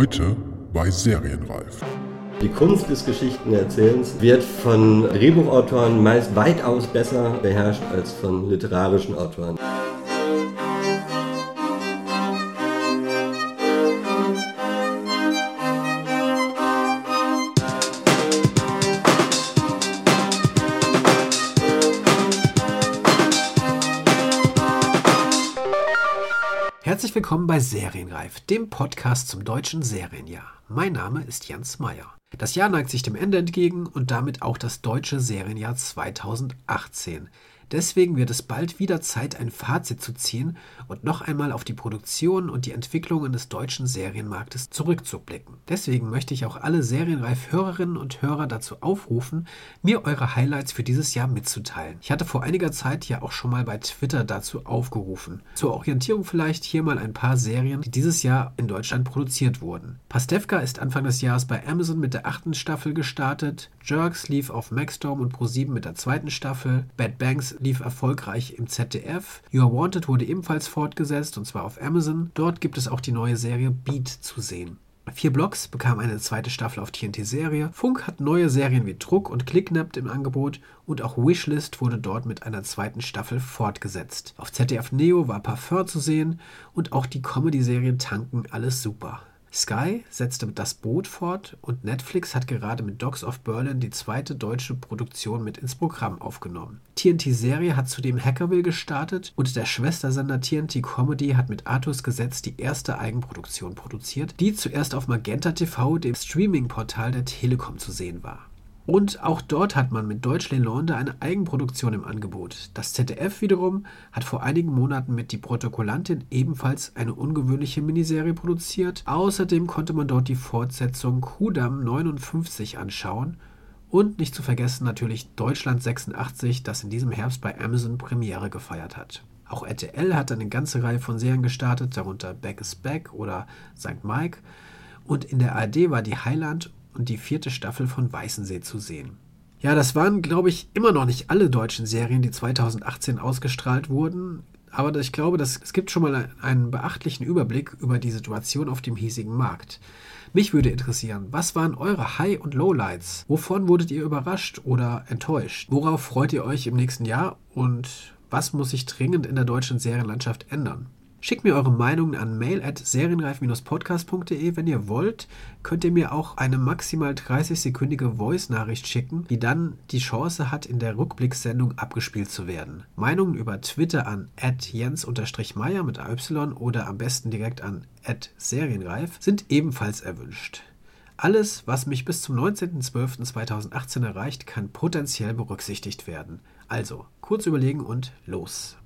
Heute bei Serienreif. Die Kunst des Geschichtenerzählens wird von Drehbuchautoren meist weitaus besser beherrscht als von literarischen Autoren. Willkommen bei Serienreif, dem Podcast zum deutschen Serienjahr. Mein Name ist Jens Meyer. Das Jahr neigt sich dem Ende entgegen und damit auch das deutsche Serienjahr 2018. Deswegen wird es bald wieder Zeit, ein Fazit zu ziehen und noch einmal auf die Produktion und die Entwicklungen des deutschen Serienmarktes zurückzublicken. Deswegen möchte ich auch alle Serienreif-Hörerinnen und Hörer dazu aufrufen, mir eure Highlights für dieses Jahr mitzuteilen. Ich hatte vor einiger Zeit ja auch schon mal bei Twitter dazu aufgerufen. Zur Orientierung vielleicht hier mal ein paar Serien, die dieses Jahr in Deutschland produziert wurden. Pastewka ist Anfang des Jahres bei Amazon mit der achten Staffel gestartet, Jerks lief auf Maxdome und Pro7 mit der zweiten Staffel, Bad Banks lief erfolgreich im ZDF. You Are Wanted wurde ebenfalls fortgesetzt und zwar auf Amazon. Dort gibt es auch die neue Serie Beat zu sehen. Vier Blocks bekam eine zweite Staffel auf TNT-Serie. Funk hat neue Serien wie Druck und Clicknapped im Angebot und auch Wishlist wurde dort mit einer zweiten Staffel fortgesetzt. Auf ZDF Neo war Parfum zu sehen und auch die Comedy-Serien tanken alles super. Sky setzte das Boot fort und Netflix hat gerade mit Dogs of Berlin die zweite deutsche Produktion mit ins Programm aufgenommen. TNT-Serie hat zudem Hackerville gestartet und der Schwestersender TNT Comedy hat mit Artus Gesetz die erste Eigenproduktion produziert, die zuerst auf Magenta TV, dem Streaming-Portal der Telekom, zu sehen war. Und auch dort hat man mit Deutsch Lelonde eine Eigenproduktion im Angebot. Das ZDF wiederum hat vor einigen Monaten mit Die Protokollantin ebenfalls eine ungewöhnliche Miniserie produziert. Außerdem konnte man dort die Fortsetzung Kudam 59 anschauen. Und nicht zu vergessen natürlich Deutschland 86, das in diesem Herbst bei Amazon Premiere gefeiert hat. Auch RTL hat eine ganze Reihe von Serien gestartet, darunter Back is Back oder St. Mike. Und in der ARD war die Highland und die vierte Staffel von Weißensee zu sehen. Ja, das waren, glaube ich, immer noch nicht alle deutschen Serien, die 2018 ausgestrahlt wurden, aber ich glaube, dass, es gibt schon mal einen beachtlichen Überblick über die Situation auf dem hiesigen Markt. Mich würde interessieren, was waren eure High- und Lowlights? Wovon wurdet ihr überrascht oder enttäuscht? Worauf freut ihr euch im nächsten Jahr und was muss sich dringend in der deutschen Serienlandschaft ändern? Schickt mir eure Meinungen an mail at serienreif-podcast.de. Wenn ihr wollt, könnt ihr mir auch eine maximal 30-sekündige Voice-Nachricht schicken, die dann die Chance hat, in der Rückblickssendung abgespielt zu werden. Meinungen über Twitter an jens-meyer mit AY oder am besten direkt an serienreif sind ebenfalls erwünscht. Alles, was mich bis zum 19.12.2018 erreicht, kann potenziell berücksichtigt werden. Also, kurz überlegen und los.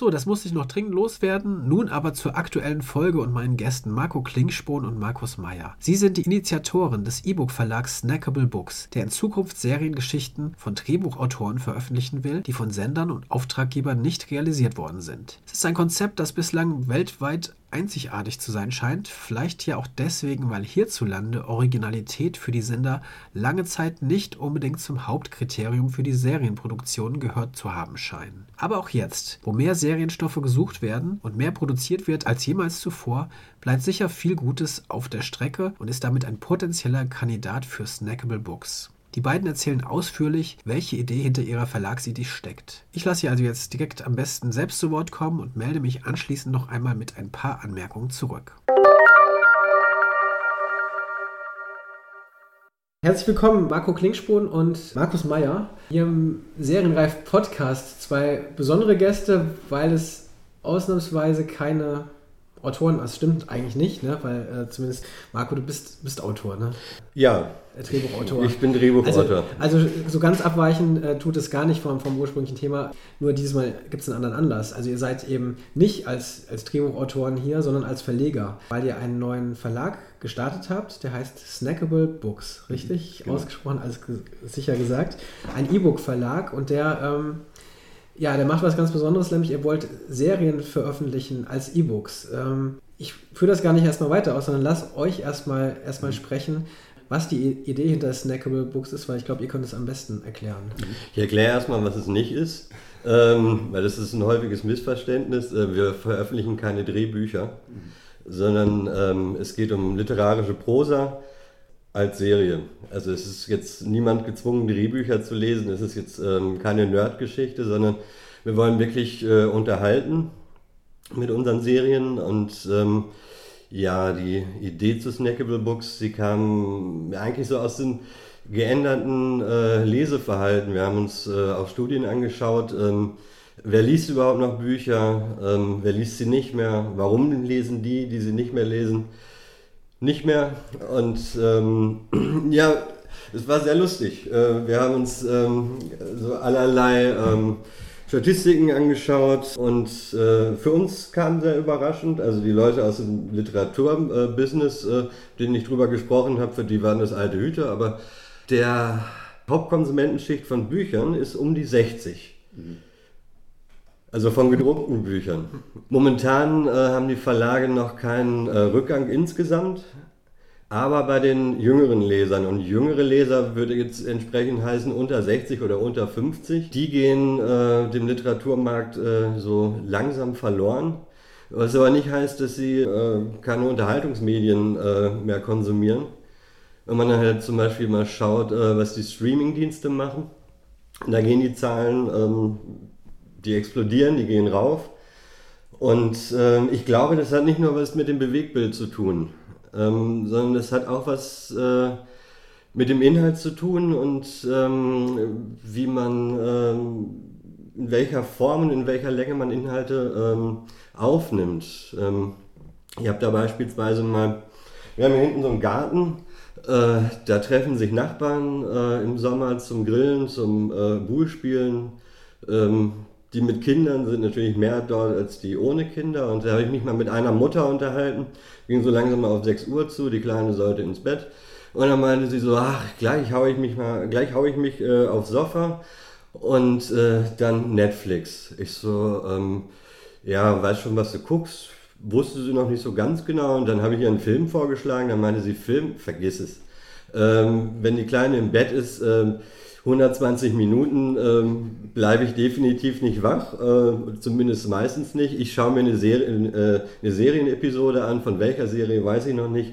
So, das musste ich noch dringend loswerden. Nun aber zur aktuellen Folge und meinen Gästen Marco Klingspon und Markus Meyer. Sie sind die Initiatoren des E-Book-Verlags Snackable Books, der in Zukunft Seriengeschichten von Drehbuchautoren veröffentlichen will, die von Sendern und Auftraggebern nicht realisiert worden sind. Es ist ein Konzept, das bislang weltweit einzigartig zu sein scheint, vielleicht ja auch deswegen, weil hierzulande Originalität für die Sender lange Zeit nicht unbedingt zum Hauptkriterium für die Serienproduktion gehört zu haben scheinen. Aber auch jetzt, wo mehr Serienstoffe gesucht werden und mehr produziert wird als jemals zuvor, bleibt sicher viel Gutes auf der Strecke und ist damit ein potenzieller Kandidat für Snackable Books. Die beiden erzählen ausführlich, welche Idee hinter ihrer Verlagsidee steckt. Ich lasse sie also jetzt direkt am besten selbst zu Wort kommen und melde mich anschließend noch einmal mit ein paar Anmerkungen zurück. Herzlich willkommen, Marco Klingspon und Markus Meyer, hier im Serienreif Podcast. Zwei besondere Gäste, weil es ausnahmsweise keine Autoren, das stimmt eigentlich nicht, ne? weil äh, zumindest, Marco, du bist, bist Autor, ne? Ja. Äh, Drehbuchautor. Ich bin Drehbuchautor. Also, also so ganz abweichen äh, tut es gar nicht vom, vom ursprünglichen Thema, nur dieses Mal gibt es einen anderen Anlass. Also ihr seid eben nicht als, als Drehbuchautoren hier, sondern als Verleger, weil ihr einen neuen Verlag gestartet habt, der heißt Snackable Books, richtig genau. ausgesprochen, alles sicher gesagt. Ein E-Book-Verlag und der... Ähm, ja, der macht was ganz Besonderes, nämlich ihr wollt Serien veröffentlichen als E-Books. Ähm, ich führe das gar nicht erstmal weiter aus, sondern lasst euch erstmal erstmal mhm. sprechen, was die Idee hinter Snackable Books ist, weil ich glaube, ihr könnt es am besten erklären. Ich erkläre erstmal, was es nicht ist, ähm, weil das ist ein häufiges Missverständnis. Äh, wir veröffentlichen keine Drehbücher. sondern ähm, es geht um literarische Prosa als Serie. Also es ist jetzt niemand gezwungen, Drehbücher zu lesen. Es ist jetzt ähm, keine Nerd-Geschichte, sondern wir wollen wirklich äh, unterhalten mit unseren Serien und ähm, ja, die Idee zu Snackable Books, sie kam eigentlich so aus dem geänderten äh, Leseverhalten. Wir haben uns äh, auch Studien angeschaut. Ähm, wer liest überhaupt noch Bücher? Ähm, wer liest sie nicht mehr? Warum lesen die, die sie nicht mehr lesen, nicht mehr? Und ähm, ja, es war sehr lustig. Äh, wir haben uns ähm, so allerlei ähm, Statistiken angeschaut und äh, für uns kam sehr überraschend, also die Leute aus dem Literaturbusiness, äh, denen ich drüber gesprochen habe, für die waren das alte Hüte, aber der Hauptkonsumentenschicht von Büchern ist um die 60. Also von gedruckten Büchern. Momentan äh, haben die Verlage noch keinen äh, Rückgang insgesamt, aber bei den jüngeren Lesern, und jüngere Leser würde jetzt entsprechend heißen unter 60 oder unter 50, die gehen äh, dem Literaturmarkt äh, so langsam verloren. Was aber nicht heißt, dass sie äh, keine Unterhaltungsmedien äh, mehr konsumieren. Wenn man dann halt zum Beispiel mal schaut, was die Streamingdienste machen, da gehen die Zahlen, ähm, die explodieren, die gehen rauf. Und ähm, ich glaube, das hat nicht nur was mit dem Bewegtbild zu tun ähm, sondern das hat auch was äh, mit dem Inhalt zu tun und ähm, wie man, ähm, in welcher Form und in welcher Länge man Inhalte ähm, aufnimmt. Ähm, ich habe da beispielsweise mal, wir haben hier hinten so einen Garten, äh, da treffen sich Nachbarn äh, im Sommer zum Grillen, zum äh, Buhlspielen. Ähm, die mit Kindern sind natürlich mehr dort als die ohne Kinder. Und da habe ich mich mal mit einer Mutter unterhalten. Ging so langsam mal auf 6 Uhr zu, die Kleine sollte ins Bett. Und dann meinte sie so, ach, gleich haue ich mich mal, gleich haue ich mich äh, aufs Sofa und äh, dann Netflix. Ich so, ähm, ja, weißt schon, was du guckst? Wusste sie noch nicht so ganz genau. Und dann habe ich ihr einen Film vorgeschlagen. Dann meinte sie, Film, vergiss es. Ähm, wenn die Kleine im Bett ist, ähm, 120 Minuten ähm, bleibe ich definitiv nicht wach, äh, zumindest meistens nicht. Ich schaue mir eine, Serie, äh, eine Serienepisode an, von welcher Serie weiß ich noch nicht.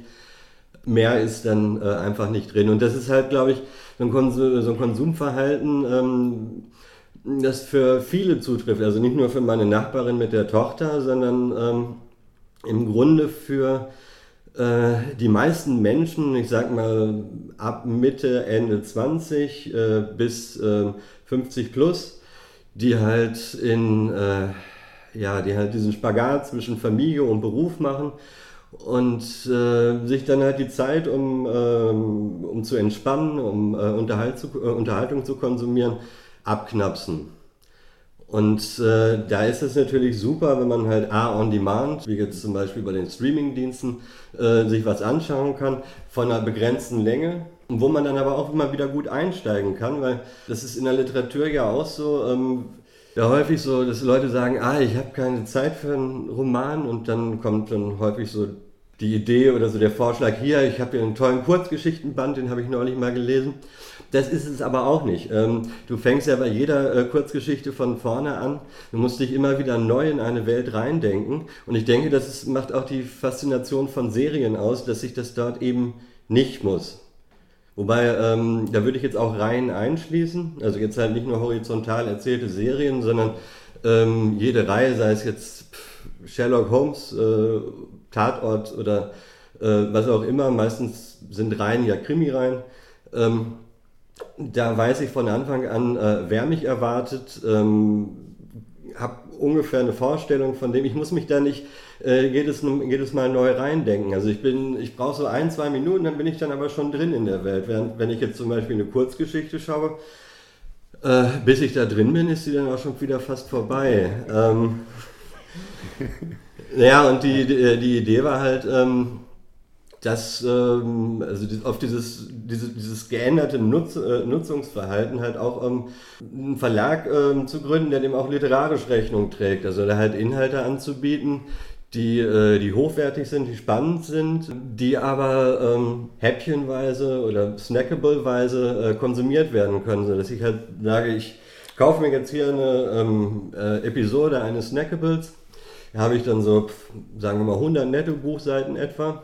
Mehr ist dann äh, einfach nicht drin. Und das ist halt, glaube ich, so ein, Konsum, so ein Konsumverhalten, ähm, das für viele zutrifft. Also nicht nur für meine Nachbarin mit der Tochter, sondern ähm, im Grunde für äh, die meisten Menschen, ich sag mal ab Mitte, Ende 20 äh, bis äh, 50 plus, die halt in, äh, ja, die halt diesen Spagat zwischen Familie und Beruf machen und äh, sich dann halt die Zeit, um, ähm, um zu entspannen, um Unterhalt zu, Unterhaltung zu konsumieren, abknapsen. Und äh, da ist es natürlich super, wenn man halt A on Demand, wie jetzt zum Beispiel bei den Streaming-Diensten, äh, sich was anschauen kann von einer begrenzten Länge, wo man dann aber auch immer wieder gut einsteigen kann, weil das ist in der Literatur ja auch so. Ähm, ja, häufig so, dass Leute sagen, ah, ich habe keine Zeit für einen Roman und dann kommt dann häufig so die Idee oder so der Vorschlag hier, ich habe hier einen tollen Kurzgeschichtenband, den habe ich neulich mal gelesen. Das ist es aber auch nicht. Ähm, du fängst ja bei jeder äh, Kurzgeschichte von vorne an. Du musst dich immer wieder neu in eine Welt reindenken. Und ich denke, das ist, macht auch die Faszination von Serien aus, dass sich das dort eben nicht muss. Wobei, ähm, da würde ich jetzt auch Reihen einschließen. Also jetzt halt nicht nur horizontal erzählte Serien, sondern ähm, jede Reihe, sei es jetzt Sherlock Holmes, äh, Tatort oder äh, was auch immer, meistens sind Reihen ja Krimi-Reihen. Ähm, da weiß ich von Anfang an, äh, wer mich erwartet, ähm, habe ungefähr eine Vorstellung von dem. Ich muss mich da nicht äh, jedes, jedes Mal neu reindenken. Also ich bin, ich brauche so ein, zwei Minuten, dann bin ich dann aber schon drin in der Welt. Während wenn ich jetzt zum Beispiel eine Kurzgeschichte schaue, äh, bis ich da drin bin, ist sie dann auch schon wieder fast vorbei. Ähm, ja, und die, die, die Idee war halt, ähm, dass ähm, also auf dieses, diese, dieses geänderte Nutz, äh, Nutzungsverhalten halt auch ähm, einen Verlag ähm, zu gründen, der dem auch literarisch Rechnung trägt. Also da halt Inhalte anzubieten, die, äh, die hochwertig sind, die spannend sind, die aber ähm, häppchenweise oder snackableweise äh, konsumiert werden können, sodass ich halt sage, ich kaufe mir jetzt hier eine ähm, äh, Episode eines Snackables habe ich dann so, sagen wir mal, 100 Netto-Buchseiten etwa.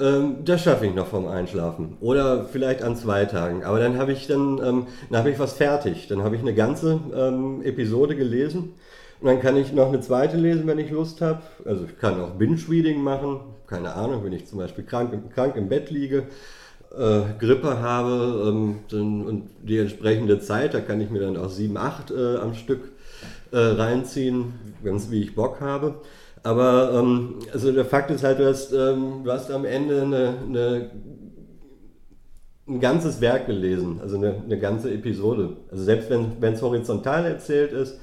Ähm, das schaffe ich noch vom Einschlafen. Oder vielleicht an zwei Tagen. Aber dann habe ich dann, ähm, dann habe ich was fertig. Dann habe ich eine ganze ähm, Episode gelesen. Und dann kann ich noch eine zweite lesen, wenn ich Lust habe. Also ich kann auch Binge-Reading machen. Keine Ahnung, wenn ich zum Beispiel krank, krank im Bett liege, äh, Grippe habe ähm, dann, und die entsprechende Zeit, da kann ich mir dann auch sieben, acht äh, am Stück äh, reinziehen, ganz wie ich Bock habe. Aber ähm, also der Fakt ist halt, du hast, ähm, du hast am Ende eine, eine, ein ganzes Werk gelesen, also eine, eine ganze Episode. Also selbst wenn es horizontal erzählt ist,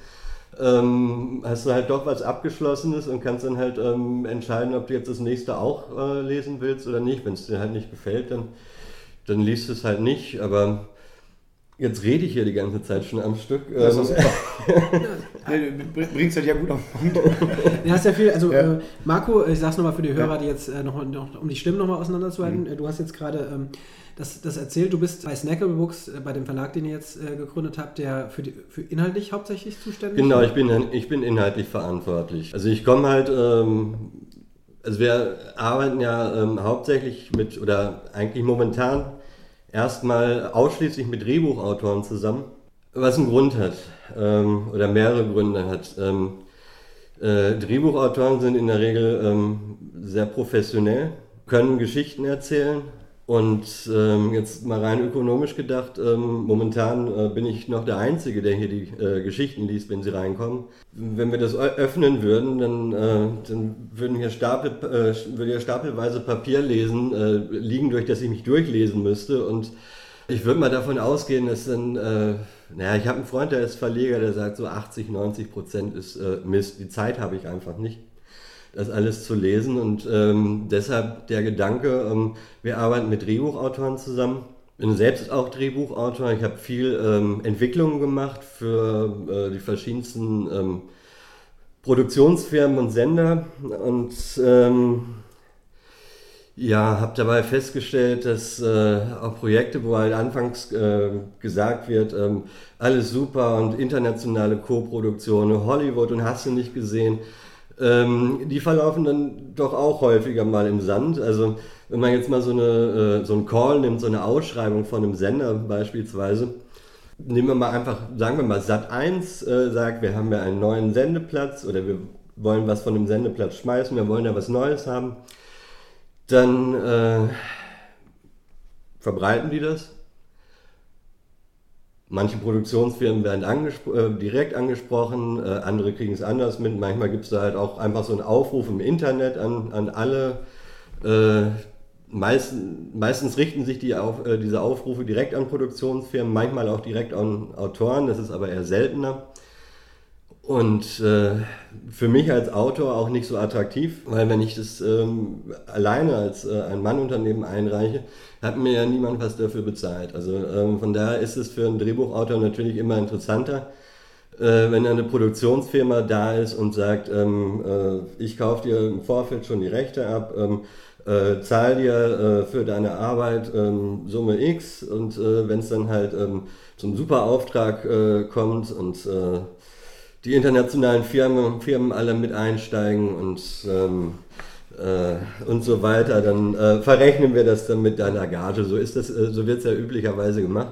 ähm, hast du halt doch was Abgeschlossenes und kannst dann halt ähm, entscheiden, ob du jetzt das nächste auch äh, lesen willst oder nicht. Wenn es dir halt nicht gefällt, dann, dann liest du es halt nicht. Aber Jetzt rede ich hier die ganze Zeit schon am Stück. Das ist ähm, super. Bringst halt ja gut auf den Punkt. Du hast ja viel, also ja. Äh, Marco, ich sag's nochmal für die Hörer, die jetzt äh, noch, noch, um die Stimmen nochmal auseinanderzuhalten. Mhm. Du hast jetzt gerade ähm, das, das erzählt, du bist bei Snackable Books, äh, bei dem Verlag, den ihr jetzt äh, gegründet habt, der für, die, für inhaltlich hauptsächlich zuständig ist. Genau, ich bin, ich bin inhaltlich verantwortlich. Also ich komme halt, ähm, also wir arbeiten ja ähm, hauptsächlich mit, oder eigentlich momentan erstmal ausschließlich mit Drehbuchautoren zusammen, was einen Grund hat ähm, oder mehrere Gründe hat. Ähm, äh, Drehbuchautoren sind in der Regel ähm, sehr professionell, können Geschichten erzählen, und ähm, jetzt mal rein ökonomisch gedacht, ähm, momentan äh, bin ich noch der Einzige, der hier die äh, Geschichten liest, wenn sie reinkommen. Wenn wir das öffnen würden, dann, äh, dann würden hier Stapel, äh, würde hier stapelweise Papier lesen, äh, liegen, durch das ich mich durchlesen müsste. Und ich würde mal davon ausgehen, dass dann, äh, naja, ich habe einen Freund, der ist Verleger, der sagt, so 80, 90 Prozent ist Mist. Die Zeit habe ich einfach nicht das alles zu lesen. Und ähm, deshalb der Gedanke, ähm, wir arbeiten mit Drehbuchautoren zusammen. Bin selbst auch Drehbuchautor. Ich habe viel ähm, Entwicklungen gemacht für äh, die verschiedensten ähm, Produktionsfirmen und Sender. Und ähm, ja, habe dabei festgestellt, dass äh, auch Projekte, wo halt anfangs äh, gesagt wird, ähm, alles super und internationale Co-Produktionen, Hollywood und hast du nicht gesehen, ähm, die verlaufen dann doch auch häufiger mal im Sand. Also wenn man jetzt mal so, eine, äh, so einen Call nimmt, so eine Ausschreibung von einem Sender beispielsweise, nehmen wir mal einfach, sagen wir mal, Sat 1 äh, sagt, wir haben ja einen neuen Sendeplatz oder wir wollen was von dem Sendeplatz schmeißen, wir wollen ja was Neues haben, dann äh, verbreiten die das Manche Produktionsfirmen werden angespro äh, direkt angesprochen, äh, andere kriegen es anders mit. Manchmal gibt es da halt auch einfach so einen Aufruf im Internet an, an alle. Äh, meisten, meistens richten sich die auf, äh, diese Aufrufe direkt an Produktionsfirmen, manchmal auch direkt an Autoren, das ist aber eher seltener. Und äh, für mich als Autor auch nicht so attraktiv, weil wenn ich das ähm, alleine als äh, ein Mannunternehmen einreiche, hat mir ja niemand was dafür bezahlt. Also ähm, von daher ist es für einen Drehbuchautor natürlich immer interessanter, äh, wenn eine Produktionsfirma da ist und sagt, ähm, äh, ich kaufe dir im Vorfeld schon die Rechte ab, ähm, äh, zahl dir äh, für deine Arbeit ähm, Summe X und äh, wenn es dann halt ähm, zum Superauftrag äh, kommt und äh, die internationalen Firmen, Firmen alle mit einsteigen und, ähm, äh, und so weiter, dann äh, verrechnen wir das dann mit deiner Gage. So äh, so wird es ja üblicherweise gemacht.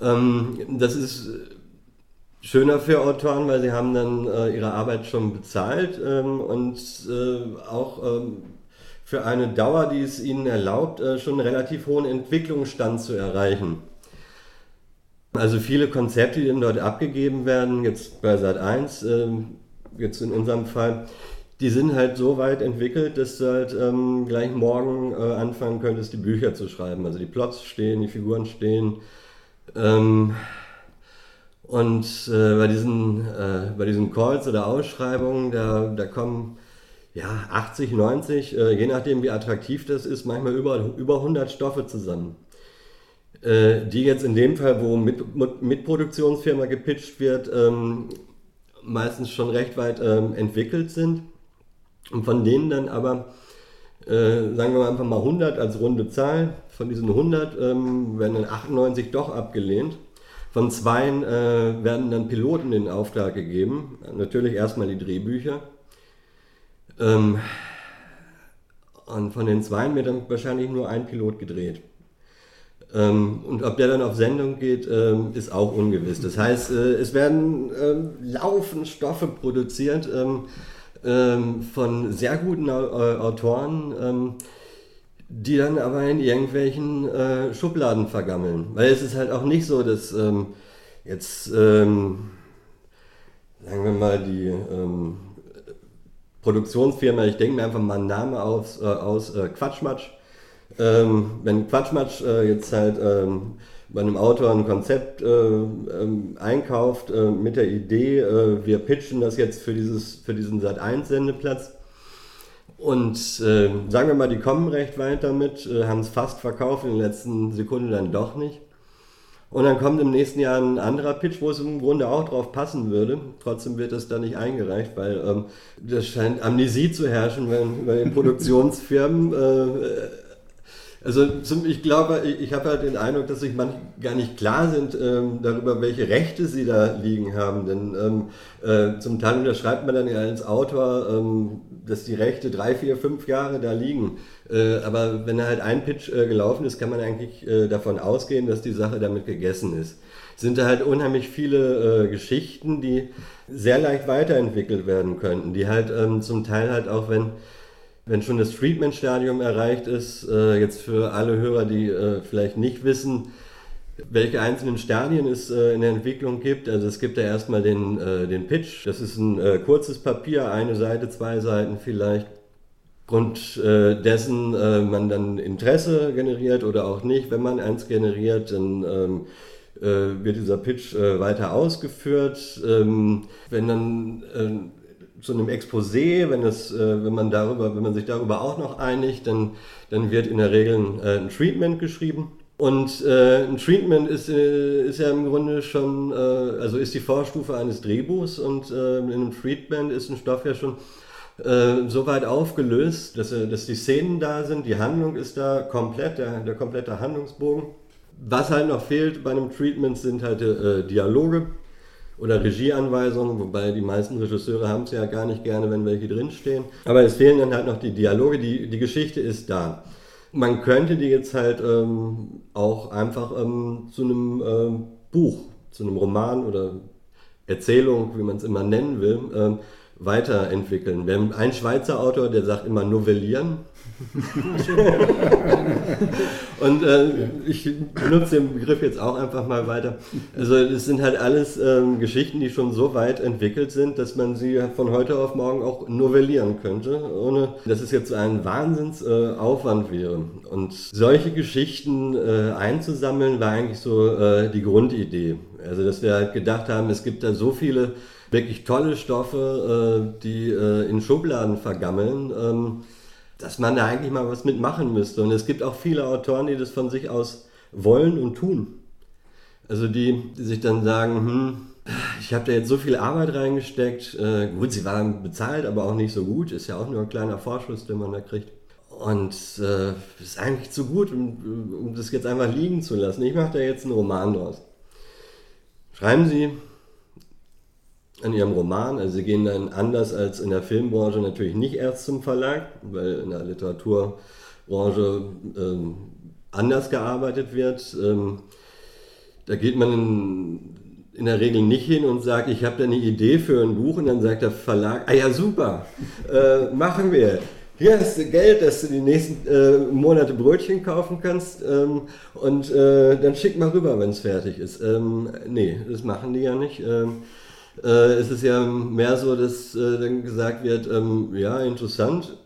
Ähm, das ist schöner für Autoren, weil sie haben dann äh, ihre Arbeit schon bezahlt ähm, und äh, auch ähm, für eine Dauer, die es ihnen erlaubt, äh, schon einen relativ hohen Entwicklungsstand zu erreichen. Also viele Konzepte, die dort abgegeben werden, jetzt bei Sat 1, ähm, jetzt in unserem Fall, die sind halt so weit entwickelt, dass du halt ähm, gleich morgen äh, anfangen könntest, die Bücher zu schreiben. Also die Plots stehen, die Figuren stehen. Ähm, und äh, bei, diesen, äh, bei diesen Calls oder Ausschreibungen, da, da kommen ja, 80, 90, äh, je nachdem wie attraktiv das ist, manchmal über, über 100 Stoffe zusammen. Äh, die jetzt in dem Fall, wo mit, mit Produktionsfirma gepitcht wird, ähm, meistens schon recht weit ähm, entwickelt sind. Und von denen dann aber, äh, sagen wir mal einfach mal 100 als runde Zahl, von diesen 100 ähm, werden dann 98 doch abgelehnt. Von zweien äh, werden dann Piloten in Auftrag gegeben. Natürlich erstmal die Drehbücher. Ähm, und von den zwei wird dann wahrscheinlich nur ein Pilot gedreht. Ähm, und ob der dann auf Sendung geht, ähm, ist auch ungewiss. Das heißt, äh, es werden ähm, laufend Stoffe produziert ähm, ähm, von sehr guten Autoren, ähm, die dann aber in irgendwelchen äh, Schubladen vergammeln. Weil es ist halt auch nicht so, dass jetzt, sagen wir mal, die Produktionsfirma, ich denke mir einfach mal einen Namen aus, äh, aus äh, Quatschmatsch, ähm, wenn Quatschmatsch äh, jetzt halt ähm, bei einem Autor ein Konzept äh, ähm, einkauft äh, mit der Idee, äh, wir pitchen das jetzt für, dieses, für diesen Sat1-Sendeplatz. Und äh, sagen wir mal, die kommen recht weit damit, äh, haben es fast verkauft, in den letzten Sekunden dann doch nicht. Und dann kommt im nächsten Jahr ein anderer Pitch, wo es im Grunde auch drauf passen würde. Trotzdem wird das da nicht eingereicht, weil ähm, das scheint Amnesie zu herrschen bei den Produktionsfirmen. Äh, also zum, ich glaube, ich, ich habe halt den Eindruck, dass sich manche gar nicht klar sind ähm, darüber, welche Rechte sie da liegen haben. Denn ähm, äh, zum Teil unterschreibt man dann ja als Autor, ähm, dass die Rechte drei, vier, fünf Jahre da liegen. Äh, aber wenn halt ein Pitch äh, gelaufen ist, kann man eigentlich äh, davon ausgehen, dass die Sache damit gegessen ist. Sind da halt unheimlich viele äh, Geschichten, die sehr leicht weiterentwickelt werden könnten, die halt ähm, zum Teil halt auch, wenn wenn schon das Treatment-Stadium erreicht ist, äh, jetzt für alle Hörer, die äh, vielleicht nicht wissen, welche einzelnen Stadien es äh, in der Entwicklung gibt. Also es gibt ja erstmal den, äh, den Pitch. Das ist ein äh, kurzes Papier, eine Seite, zwei Seiten vielleicht. Grund äh, dessen man dann Interesse generiert oder auch nicht. Wenn man eins generiert, dann ähm, wird dieser Pitch weiter ausgeführt. Ähm, wenn dann zu einem Exposé, wenn, das, äh, wenn, man darüber, wenn man sich darüber auch noch einigt, dann, dann wird in der Regel ein, äh, ein Treatment geschrieben. Und äh, ein Treatment ist, äh, ist ja im Grunde schon, äh, also ist die Vorstufe eines Drehbuchs und äh, in einem Treatment ist ein Stoff ja schon so weit aufgelöst, dass, dass die Szenen da sind, die Handlung ist da komplett, der, der komplette Handlungsbogen. Was halt noch fehlt bei einem Treatment sind halt Dialoge oder Regieanweisungen, wobei die meisten Regisseure haben es ja gar nicht gerne, wenn welche drinstehen. Aber es fehlen dann halt noch die Dialoge, die, die Geschichte ist da. Man könnte die jetzt halt ähm, auch einfach ähm, zu einem ähm, Buch, zu einem Roman oder Erzählung, wie man es immer nennen will, ähm, weiterentwickeln. Wir haben einen Schweizer Autor, der sagt immer novellieren. und äh, ich benutze den Begriff jetzt auch einfach mal weiter. Also es sind halt alles ähm, Geschichten, die schon so weit entwickelt sind, dass man sie von heute auf morgen auch novellieren könnte, ohne dass es jetzt ein Wahnsinnsaufwand äh, wäre. Und solche Geschichten äh, einzusammeln, war eigentlich so äh, die Grundidee. Also dass wir halt gedacht haben, es gibt da so viele wirklich tolle Stoffe, äh, die äh, in Schubladen vergammeln, ähm, dass man da eigentlich mal was mitmachen müsste. Und es gibt auch viele Autoren, die das von sich aus wollen und tun. Also die, die sich dann sagen, hm, ich habe da jetzt so viel Arbeit reingesteckt. Äh, gut, sie waren bezahlt, aber auch nicht so gut. Ist ja auch nur ein kleiner Vorschuss, den man da kriegt. Und äh, ist eigentlich zu gut, um, um das jetzt einfach liegen zu lassen. Ich mache da jetzt einen Roman draus. Schreiben Sie an ihrem Roman. Also sie gehen dann anders als in der Filmbranche natürlich nicht erst zum Verlag, weil in der Literaturbranche ähm, anders gearbeitet wird. Ähm, da geht man in, in, der Regel nicht hin und sagt, ich habe da eine Idee für ein Buch und dann sagt der Verlag, ah ja super, äh, machen wir. Hier hast du Geld, dass du die nächsten äh, Monate Brötchen kaufen kannst ähm, und äh, dann schick mal rüber, wenn es fertig ist. Ähm, nee, das machen die ja nicht. Ähm, äh, ist es ja mehr so, dass äh, dann gesagt wird, ähm, ja, interessant,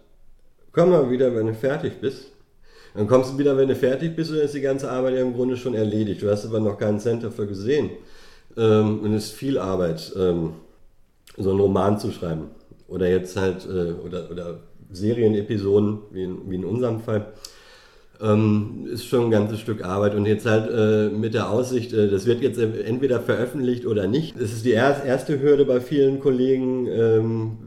komm mal wieder, wenn du fertig bist. Dann kommst du wieder, wenn du fertig bist, und dann ist die ganze Arbeit ja im Grunde schon erledigt. Du hast aber noch keinen Cent dafür gesehen. Ähm, und es ist viel Arbeit, ähm, so einen Roman zu schreiben. Oder jetzt halt, äh, oder, oder Serienepisoden, wie in, wie in unserem Fall ähm, ist schon ein ganzes Stück Arbeit. Und jetzt halt äh, mit der Aussicht, äh, das wird jetzt entweder veröffentlicht oder nicht. Das ist die er erste Hürde bei vielen Kollegen. Ähm,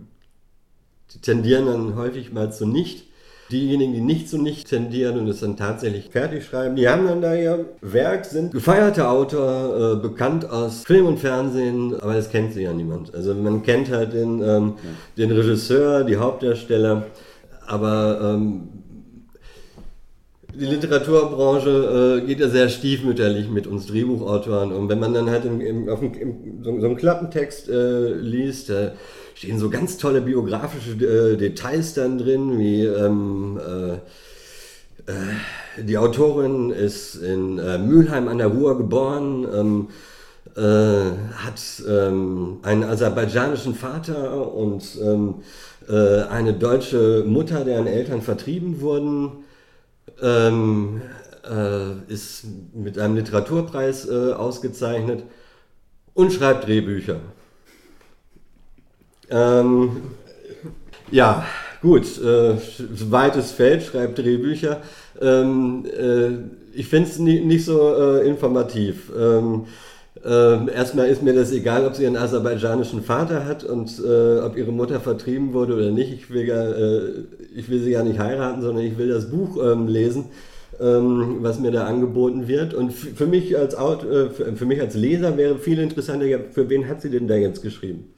die tendieren dann häufig mal zu nicht. Diejenigen, die nicht zu nicht tendieren und es dann tatsächlich fertig schreiben, die haben dann da ihr Werk, sind gefeierter Autor, äh, bekannt aus Film und Fernsehen, aber das kennt sie ja niemand. Also man kennt halt den, ähm, den Regisseur, die Hauptdarsteller, aber ähm, die Literaturbranche äh, geht ja sehr stiefmütterlich mit uns Drehbuchautoren und wenn man dann halt im, im, auf dem, im, so, so einen Klappentext äh, liest, da stehen so ganz tolle biografische äh, Details dann drin, wie ähm, äh, äh, die Autorin ist in äh, Mülheim an der Ruhr geboren, ähm, hat ähm, einen aserbaidschanischen Vater und ähm, eine deutsche Mutter, deren Eltern vertrieben wurden ähm, äh, ist mit einem Literaturpreis äh, ausgezeichnet und schreibt Drehbücher. Ähm, ja, gut, äh, weites Feld, schreibt Drehbücher. Ähm, äh, ich finde es nie, nicht so äh, informativ. Ähm, äh, erstmal ist mir das egal, ob sie einen aserbaidschanischen Vater hat und äh, ob ihre Mutter vertrieben wurde oder nicht. Ich will, gar, äh, ich will sie gar nicht heiraten, sondern ich will das Buch ähm, lesen, ähm, was mir da angeboten wird. Und für mich, als äh, für mich als Leser wäre viel interessanter, für wen hat sie denn da jetzt geschrieben?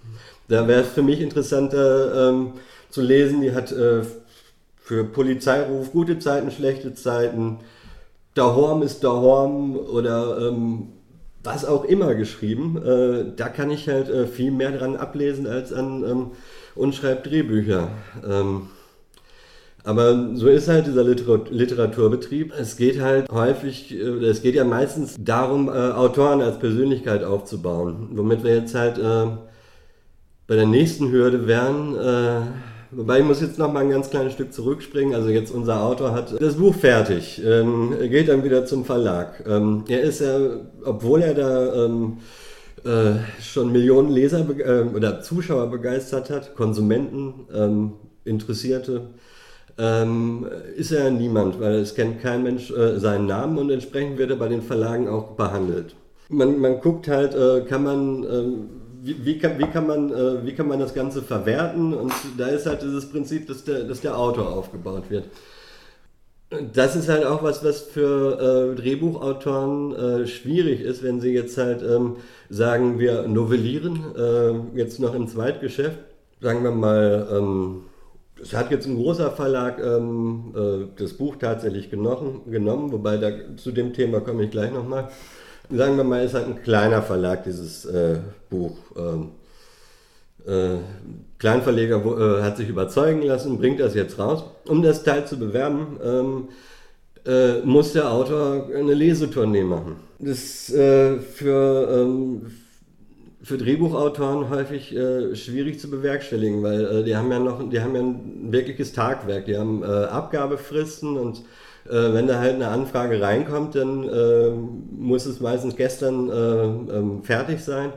Da wäre es für mich interessanter ähm, zu lesen, die hat äh, für Polizeiruf gute Zeiten, schlechte Zeiten, Dahorm ist Dahorm oder ähm, was auch immer geschrieben. Äh, da kann ich halt äh, viel mehr dran ablesen als an und schreibt Drehbücher. Ähm, aber so ist halt dieser Liter Literaturbetrieb. Es geht halt häufig, äh, es geht ja meistens darum, äh, Autoren als Persönlichkeit aufzubauen. Womit wir jetzt halt äh, bei der nächsten Hürde wären, Wobei ich muss jetzt noch mal ein ganz kleines Stück zurückspringen. Also jetzt unser Autor hat das Buch fertig, ähm, geht dann wieder zum Verlag. Ähm, er ist ja, obwohl er da ähm, äh, schon Millionen Leser oder Zuschauer begeistert hat, Konsumenten, ähm, Interessierte, ähm, ist er niemand, weil es kennt kein Mensch äh, seinen Namen und entsprechend wird er bei den Verlagen auch behandelt. Man, man guckt halt, äh, kann man ähm, wie, wie, kann, wie, kann man, äh, wie kann man das Ganze verwerten? Und da ist halt dieses Prinzip, dass der, dass der Autor aufgebaut wird. Das ist halt auch was, was für äh, Drehbuchautoren äh, schwierig ist, wenn sie jetzt halt ähm, sagen, wir novellieren, äh, jetzt noch im Zweitgeschäft. Sagen wir mal, ähm, es hat jetzt ein großer Verlag ähm, äh, das Buch tatsächlich genommen, genommen wobei da, zu dem Thema komme ich gleich nochmal sagen wir mal, ist halt ein kleiner Verlag, dieses äh, Buch. Ähm, äh, Kleinverleger äh, hat sich überzeugen lassen, bringt das jetzt raus. Um das Teil zu bewerben, ähm, äh, muss der Autor eine Lesetournee machen. Das äh, für, ähm, für Drehbuchautoren häufig äh, schwierig zu bewerkstelligen, weil die haben ja noch, die haben ja ein wirkliches Tagwerk, die haben Abgabefristen und äh, wenn da halt eine Anfrage reinkommt, dann äh, muss es meistens gestern äh, ähm, fertig sein.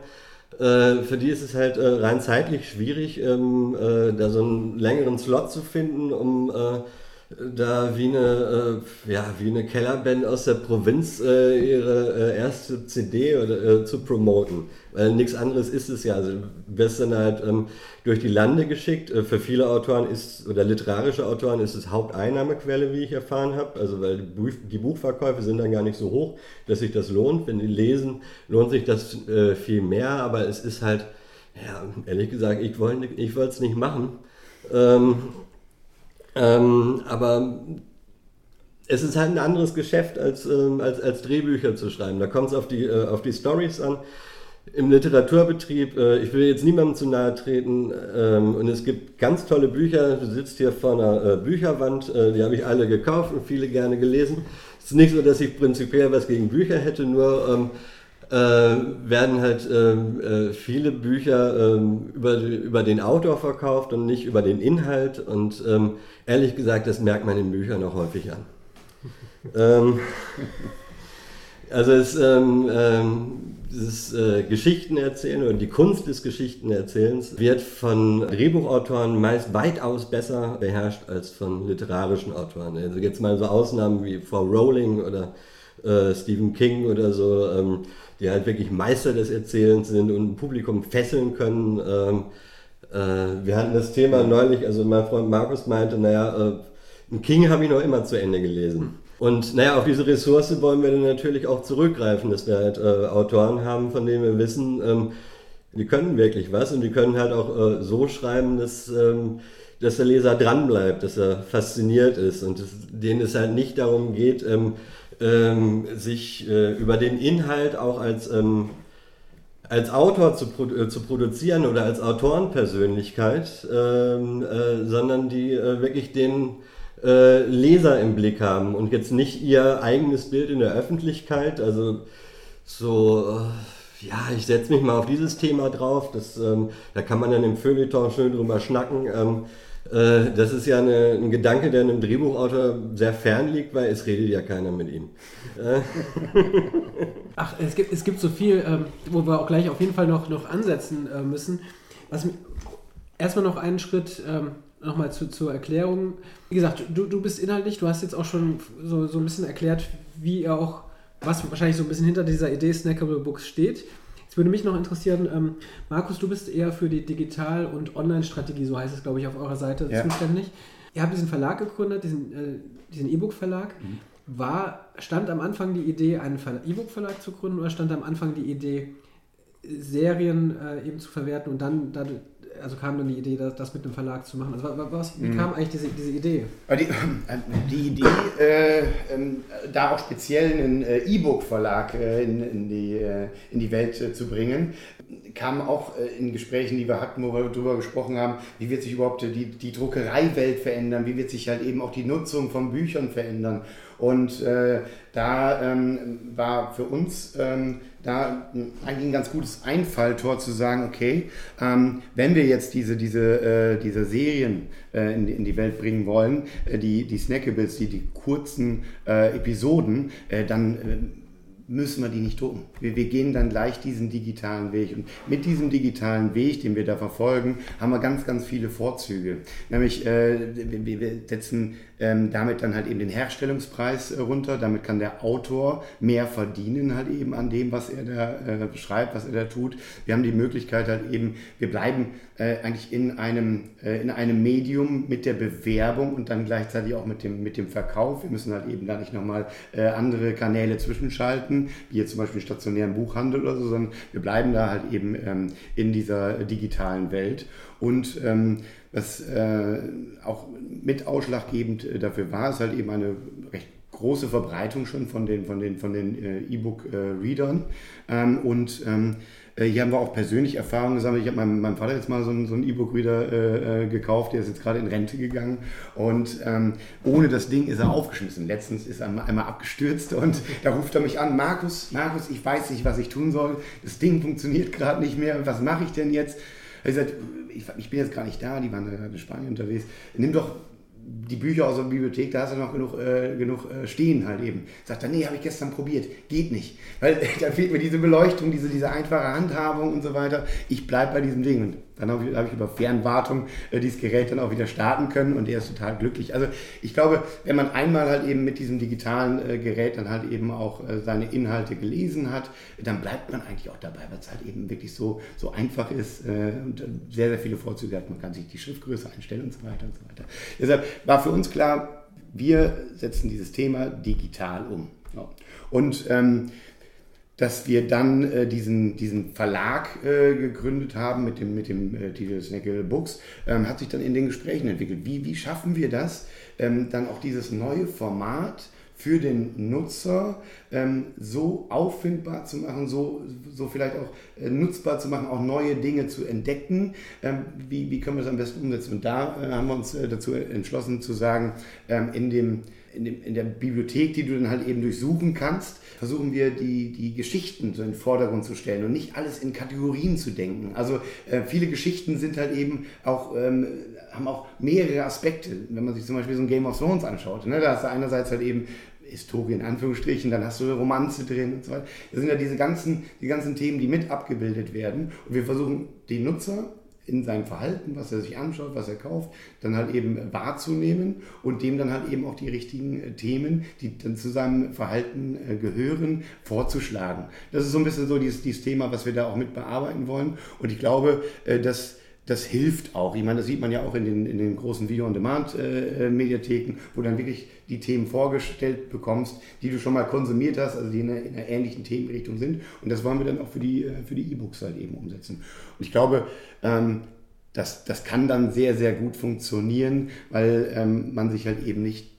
Äh, für die ist es halt äh, rein zeitlich schwierig, ähm, äh, da so einen längeren Slot zu finden, um da wie eine, äh, ja, wie eine Kellerband aus der Provinz äh, ihre äh, erste CD oder, äh, zu promoten. Weil nichts anderes ist es ja. Also wirst dann halt ähm, durch die Lande geschickt. Äh, für viele Autoren ist, oder literarische Autoren ist es Haupteinnahmequelle, wie ich erfahren habe. Also weil die Buchverkäufe sind dann gar nicht so hoch, dass sich das lohnt. Wenn die lesen, lohnt sich das äh, viel mehr, aber es ist halt, ja, ehrlich gesagt, ich wollte es nicht machen. Ähm, ähm, aber es ist halt ein anderes Geschäft als, ähm, als, als Drehbücher zu schreiben. Da kommt es auf die, äh, die Stories an. Im Literaturbetrieb, äh, ich will jetzt niemandem zu nahe treten, ähm, und es gibt ganz tolle Bücher. Du sitzt hier vor einer äh, Bücherwand, äh, die habe ich alle gekauft und viele gerne gelesen. Es ist nicht so, dass ich prinzipiell was gegen Bücher hätte, nur ähm, äh, werden halt ähm, äh, viele Bücher ähm, über, über den Autor verkauft und nicht über den Inhalt. Und ähm, ehrlich gesagt, das merkt man in Büchern auch häufig an. ähm, also es, ähm, ähm, dieses äh, Geschichtenerzählen oder die Kunst des Geschichtenerzählens wird von Drehbuchautoren meist weitaus besser beherrscht als von literarischen Autoren. Also jetzt mal so Ausnahmen wie Frau Rowling oder äh, Stephen King oder so, ähm, die halt wirklich Meister des Erzählens sind und ein Publikum fesseln können. Ähm, äh, wir hatten das Thema neulich, also mein Freund Markus meinte, naja, äh, King habe ich noch immer zu Ende gelesen. Und naja, auf diese Ressource wollen wir dann natürlich auch zurückgreifen, dass wir halt äh, Autoren haben, von denen wir wissen, ähm, die können wirklich was und die können halt auch äh, so schreiben, dass, ähm, dass der Leser dranbleibt, dass er fasziniert ist und dass, denen es halt nicht darum geht, ähm, ähm, sich äh, über den Inhalt auch als, ähm, als Autor zu, produ äh, zu produzieren oder als Autorenpersönlichkeit, ähm, äh, sondern die äh, wirklich den äh, Leser im Blick haben und jetzt nicht ihr eigenes Bild in der Öffentlichkeit, also so äh, ja, ich setze mich mal auf dieses Thema drauf. Das, ähm, da kann man dann im Feuilleton schön drüber schnacken. Ähm, äh, das ist ja eine, ein Gedanke, der einem Drehbuchautor sehr fern liegt, weil es redet ja keiner mit ihm. Äh. Ach, es gibt, es gibt so viel, ähm, wo wir auch gleich auf jeden Fall noch, noch ansetzen äh, müssen. Was, erstmal noch einen Schritt ähm, nochmal zu, zur Erklärung. Wie gesagt, du, du bist inhaltlich, du hast jetzt auch schon so, so ein bisschen erklärt, wie ihr auch, was wahrscheinlich so ein bisschen hinter dieser Idee Snackable Books steht. Jetzt würde mich noch interessieren, ähm, Markus, du bist eher für die Digital- und Online-Strategie, so heißt es, glaube ich, auf eurer Seite ja. zuständig. Ihr habt diesen Verlag gegründet, diesen, äh, E-Book-Verlag. Mhm. War, stand am Anfang die Idee, einen E-Book-Verlag zu gründen oder stand am Anfang die Idee, Serien äh, eben zu verwerten und dann also kam dann die Idee, das, das, mit einem Verlag zu machen? Also was, wie mhm. kam eigentlich diese, diese Idee? Die, die Idee, äh, ähm, da auch speziell einen äh, E-Book-Verlag äh, in, in, die, äh, in die Welt äh, zu bringen, kam auch äh, in Gesprächen, die wir hatten, wo wir darüber gesprochen haben, wie wird sich überhaupt die, die Druckereiwelt verändern, wie wird sich halt eben auch die Nutzung von Büchern verändern. Und da ähm, war für uns ähm, da eigentlich ein ganz gutes Einfalltor zu sagen, okay, ähm, wenn wir jetzt diese, diese, äh, diese Serien äh, in, die, in, die, Welt bringen wollen, äh, die, die Snackables, die, die kurzen äh, Episoden, äh, dann äh, müssen wir die nicht drucken. Wir, wir, gehen dann gleich diesen digitalen Weg. Und mit diesem digitalen Weg, den wir da verfolgen, haben wir ganz, ganz viele Vorzüge. Nämlich, wir, wir setzen ähm, damit dann halt eben den Herstellungspreis äh, runter. Damit kann der Autor mehr verdienen halt eben an dem, was er da äh, schreibt, was er da tut. Wir haben die Möglichkeit halt eben, wir bleiben äh, eigentlich in einem, äh, in einem Medium mit der Bewerbung und dann gleichzeitig auch mit dem, mit dem Verkauf. Wir müssen halt eben da nicht nochmal äh, andere Kanäle zwischenschalten, wie jetzt zum Beispiel stationären Buchhandel oder so, sondern wir bleiben da halt eben ähm, in dieser digitalen Welt. Und ähm, was äh, auch mit ausschlaggebend äh, dafür war, ist halt eben eine recht große Verbreitung schon von den, von den, von den äh, E-Book-Readern. Ähm, und ähm, äh, hier haben wir auch persönlich Erfahrungen gesammelt. Ich habe meinem, meinem Vater jetzt mal so einen, so einen E-Book-Reader äh, äh, gekauft, der ist jetzt gerade in Rente gegangen. Und ähm, ohne das Ding ist er aufgeschmissen. Letztens ist er einmal abgestürzt und da ruft er mich an, Markus, Markus, ich weiß nicht, was ich tun soll. Das Ding funktioniert gerade nicht mehr. Was mache ich denn jetzt? Er sagt, ich, ich bin jetzt gar nicht da, die waren in Spanien unterwegs. Nimm doch die Bücher aus der Bibliothek, da hast du noch genug, äh, genug äh, stehen halt eben. Sagt er, nee, habe ich gestern probiert, geht nicht. Weil da fehlt mir diese Beleuchtung, diese, diese einfache Handhabung und so weiter. Ich bleibe bei diesem Ding. Dann habe ich, hab ich, über Fernwartung äh, dieses Gerät dann auch wieder starten können und er ist total glücklich. Also ich glaube, wenn man einmal halt eben mit diesem digitalen äh, Gerät dann halt eben auch äh, seine Inhalte gelesen hat, dann bleibt man eigentlich auch dabei, weil es halt eben wirklich so, so einfach ist äh, und sehr, sehr viele Vorzüge hat. Man kann sich die Schriftgröße einstellen und so weiter und so weiter. Deshalb war für uns klar, wir setzen dieses Thema digital um. Und ähm, dass wir dann äh, diesen, diesen Verlag äh, gegründet haben mit dem, mit dem äh, Titel Snackle Books, ähm, hat sich dann in den Gesprächen entwickelt. Wie, wie schaffen wir das, ähm, dann auch dieses neue Format für den Nutzer ähm, so auffindbar zu machen, so, so vielleicht auch äh, nutzbar zu machen, auch neue Dinge zu entdecken. Ähm, wie, wie können wir das am besten umsetzen? Und da äh, haben wir uns äh, dazu entschlossen zu sagen, ähm, in dem in, dem, in der Bibliothek, die du dann halt eben durchsuchen kannst, versuchen wir die, die Geschichten so in den Vordergrund zu stellen und nicht alles in Kategorien zu denken. Also äh, viele Geschichten sind halt eben auch, ähm, haben auch mehrere Aspekte. Wenn man sich zum Beispiel so ein Game of Thrones anschaut, ne, da hast du einerseits halt eben Historie in Anführungsstrichen, dann hast du Romanze drin und so weiter. Das sind ja diese ganzen, die ganzen Themen, die mit abgebildet werden. Und wir versuchen, die Nutzer in seinem Verhalten, was er sich anschaut, was er kauft, dann halt eben wahrzunehmen und dem dann halt eben auch die richtigen äh, Themen, die dann zu seinem Verhalten äh, gehören, vorzuschlagen. Das ist so ein bisschen so dieses, dieses Thema, was wir da auch mit bearbeiten wollen. Und ich glaube, äh, dass das hilft auch. Ich meine, das sieht man ja auch in den, in den großen Video-on-Demand-Mediatheken, wo dann wirklich die Themen vorgestellt bekommst, die du schon mal konsumiert hast, also die in einer, in einer ähnlichen Themenrichtung sind. Und das wollen wir dann auch für die für die E-Books halt eben umsetzen. Und ich glaube, ähm, das, das kann dann sehr, sehr gut funktionieren, weil ähm, man sich halt eben nicht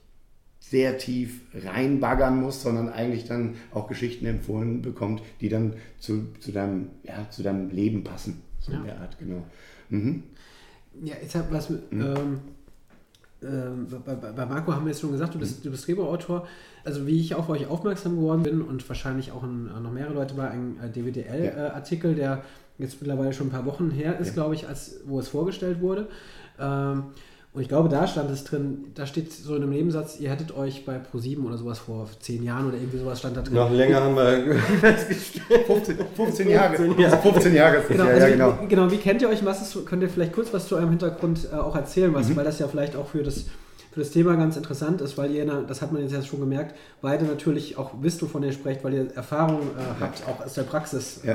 sehr tief reinbaggern muss, sondern eigentlich dann auch Geschichten empfohlen bekommt, die dann zu, zu, deinem, ja, zu deinem Leben passen. So ja. in der Art, genau. Mhm. Ja, jetzt hat was. Mhm. Ähm, äh, bei, bei, Marco haben wir jetzt schon gesagt, du bist, du bist Drehbuchautor. Also wie ich auf euch aufmerksam geworden bin und wahrscheinlich auch ein, noch mehrere Leute bei einem äh, DWDL-Artikel, ja. äh, der jetzt mittlerweile schon ein paar Wochen her ist, ja. glaube ich, als wo es vorgestellt wurde. Ähm, und ich glaube, da stand es drin, da steht so in einem Nebensatz, ihr hättet euch bei Pro7 oder sowas vor zehn Jahren oder irgendwie sowas stand da drin. Noch länger haben wir festgestellt. 15, 15 Jahre. 15 Jahre. 15 Jahre genau, ja, also genau. Wie, genau, wie kennt ihr euch? Was ist, könnt ihr vielleicht kurz was zu eurem Hintergrund äh, auch erzählen, was, mhm. weil das ja vielleicht auch für das, für das Thema ganz interessant ist, weil ihr, das hat man jetzt schon gemerkt, beide natürlich auch wisst, wovon ihr sprecht, weil ihr Erfahrung äh, habt, auch aus der Praxis. Ja.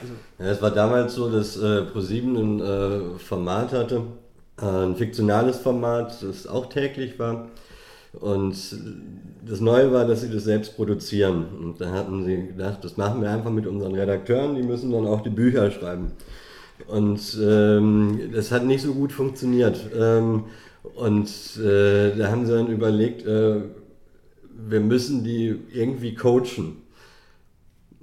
Also. Ja, es war damals so, dass äh, Pro7 ein äh, Format hatte, ein fiktionales Format, das auch täglich war. Und das Neue war, dass sie das selbst produzieren. Und da hatten sie gedacht, das machen wir einfach mit unseren Redakteuren, die müssen dann auch die Bücher schreiben. Und ähm, das hat nicht so gut funktioniert. Ähm, und äh, da haben sie dann überlegt, äh, wir müssen die irgendwie coachen.